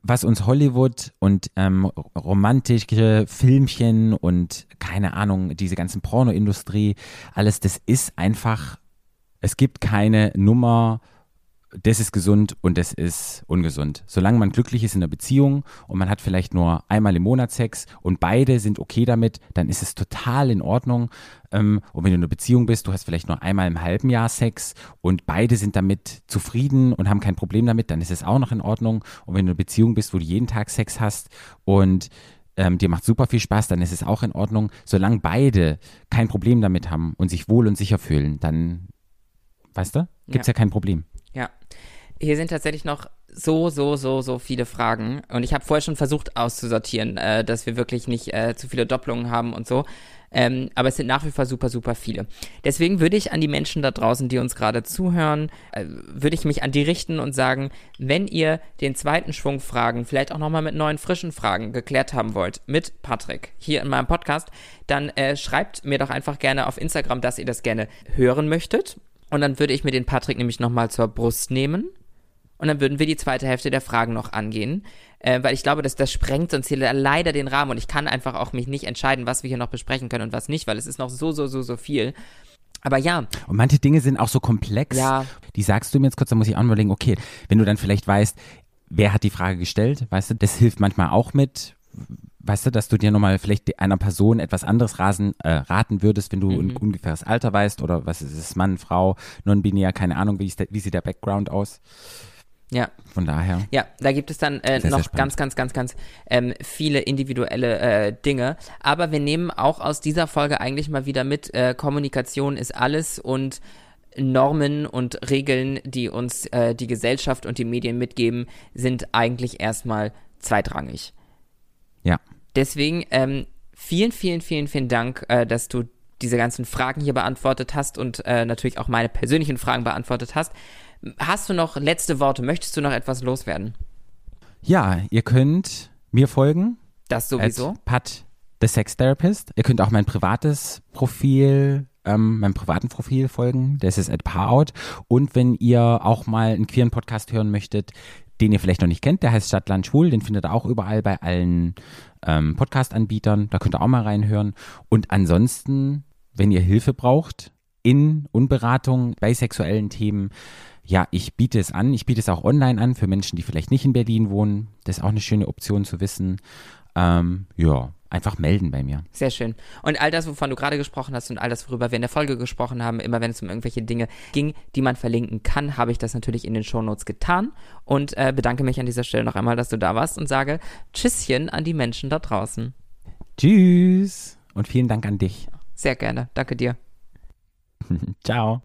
was uns Hollywood und ähm, romantische Filmchen und keine Ahnung, diese ganzen Pornoindustrie, alles, das ist einfach es gibt keine Nummer, das ist gesund und das ist ungesund. Solange man glücklich ist in der Beziehung und man hat vielleicht nur einmal im Monat Sex und beide sind okay damit, dann ist es total in Ordnung. Ähm, und wenn du in einer Beziehung bist, du hast vielleicht nur einmal im halben Jahr Sex und beide sind damit zufrieden und haben kein Problem damit, dann ist es auch noch in Ordnung. Und wenn du in einer Beziehung bist, wo du jeden Tag Sex hast und ähm, dir macht super viel Spaß, dann ist es auch in Ordnung. Solange beide kein Problem damit haben und sich wohl und sicher fühlen, dann, weißt du, gibt es ja. ja kein Problem. Ja. Hier sind tatsächlich noch so, so, so, so viele Fragen. Und ich habe vorher schon versucht auszusortieren, äh, dass wir wirklich nicht äh, zu viele Doppelungen haben und so. Ähm, aber es sind nach wie vor super, super viele. Deswegen würde ich an die Menschen da draußen, die uns gerade zuhören, äh, würde ich mich an die richten und sagen, wenn ihr den zweiten Schwung Fragen, vielleicht auch nochmal mit neuen, frischen Fragen geklärt haben wollt, mit Patrick hier in meinem Podcast, dann äh, schreibt mir doch einfach gerne auf Instagram, dass ihr das gerne hören möchtet. Und dann würde ich mir den Patrick nämlich nochmal zur Brust nehmen. Und dann würden wir die zweite Hälfte der Fragen noch angehen. Äh, weil ich glaube, dass das sprengt sonst hier leider den Rahmen. Und ich kann einfach auch mich nicht entscheiden, was wir hier noch besprechen können und was nicht, weil es ist noch so, so, so, so viel. Aber ja. Und manche Dinge sind auch so komplex. Ja. Die sagst du mir jetzt kurz, da muss ich auch überlegen, okay, wenn du dann vielleicht weißt, wer hat die Frage gestellt, weißt du, das hilft manchmal auch mit weißt du, dass du dir nochmal vielleicht einer Person etwas anderes rasen, äh, raten würdest, wenn du mhm. ein ungefähres Alter weißt oder was ist es, Mann, Frau, non-binär, keine Ahnung, wie, der, wie sieht der Background aus? Ja. Von daher. Ja, da gibt es dann äh, sehr, noch sehr ganz, ganz, ganz, ganz ähm, viele individuelle äh, Dinge. Aber wir nehmen auch aus dieser Folge eigentlich mal wieder mit, äh, Kommunikation ist alles und Normen und Regeln, die uns äh, die Gesellschaft und die Medien mitgeben, sind eigentlich erstmal zweitrangig. Ja. Deswegen ähm, vielen, vielen, vielen, vielen Dank, äh, dass du diese ganzen Fragen hier beantwortet hast und äh, natürlich auch meine persönlichen Fragen beantwortet hast. Hast du noch letzte Worte? Möchtest du noch etwas loswerden? Ja, ihr könnt mir folgen. Das sowieso. Pat, the Sex Therapist. Ihr könnt auch mein privates Profil ähm, meinem privaten Profil folgen. Das ist at Parout. Und wenn ihr auch mal einen queeren Podcast hören möchtet, den ihr vielleicht noch nicht kennt, der heißt Stadtland Schwul, den findet ihr auch überall bei allen ähm, Podcast-Anbietern, da könnt ihr auch mal reinhören. Und ansonsten, wenn ihr Hilfe braucht in Unberatung bei sexuellen Themen, ja, ich biete es an. Ich biete es auch online an für Menschen, die vielleicht nicht in Berlin wohnen. Das ist auch eine schöne Option zu wissen. Ähm, ja, einfach melden bei mir. Sehr schön. Und all das, wovon du gerade gesprochen hast und all das, worüber wir in der Folge gesprochen haben, immer wenn es um irgendwelche Dinge ging, die man verlinken kann, habe ich das natürlich in den Shownotes getan und äh, bedanke mich an dieser Stelle noch einmal, dass du da warst und sage Tschüsschen an die Menschen da draußen. Tschüss und vielen Dank an dich. Sehr gerne. Danke dir. Ciao.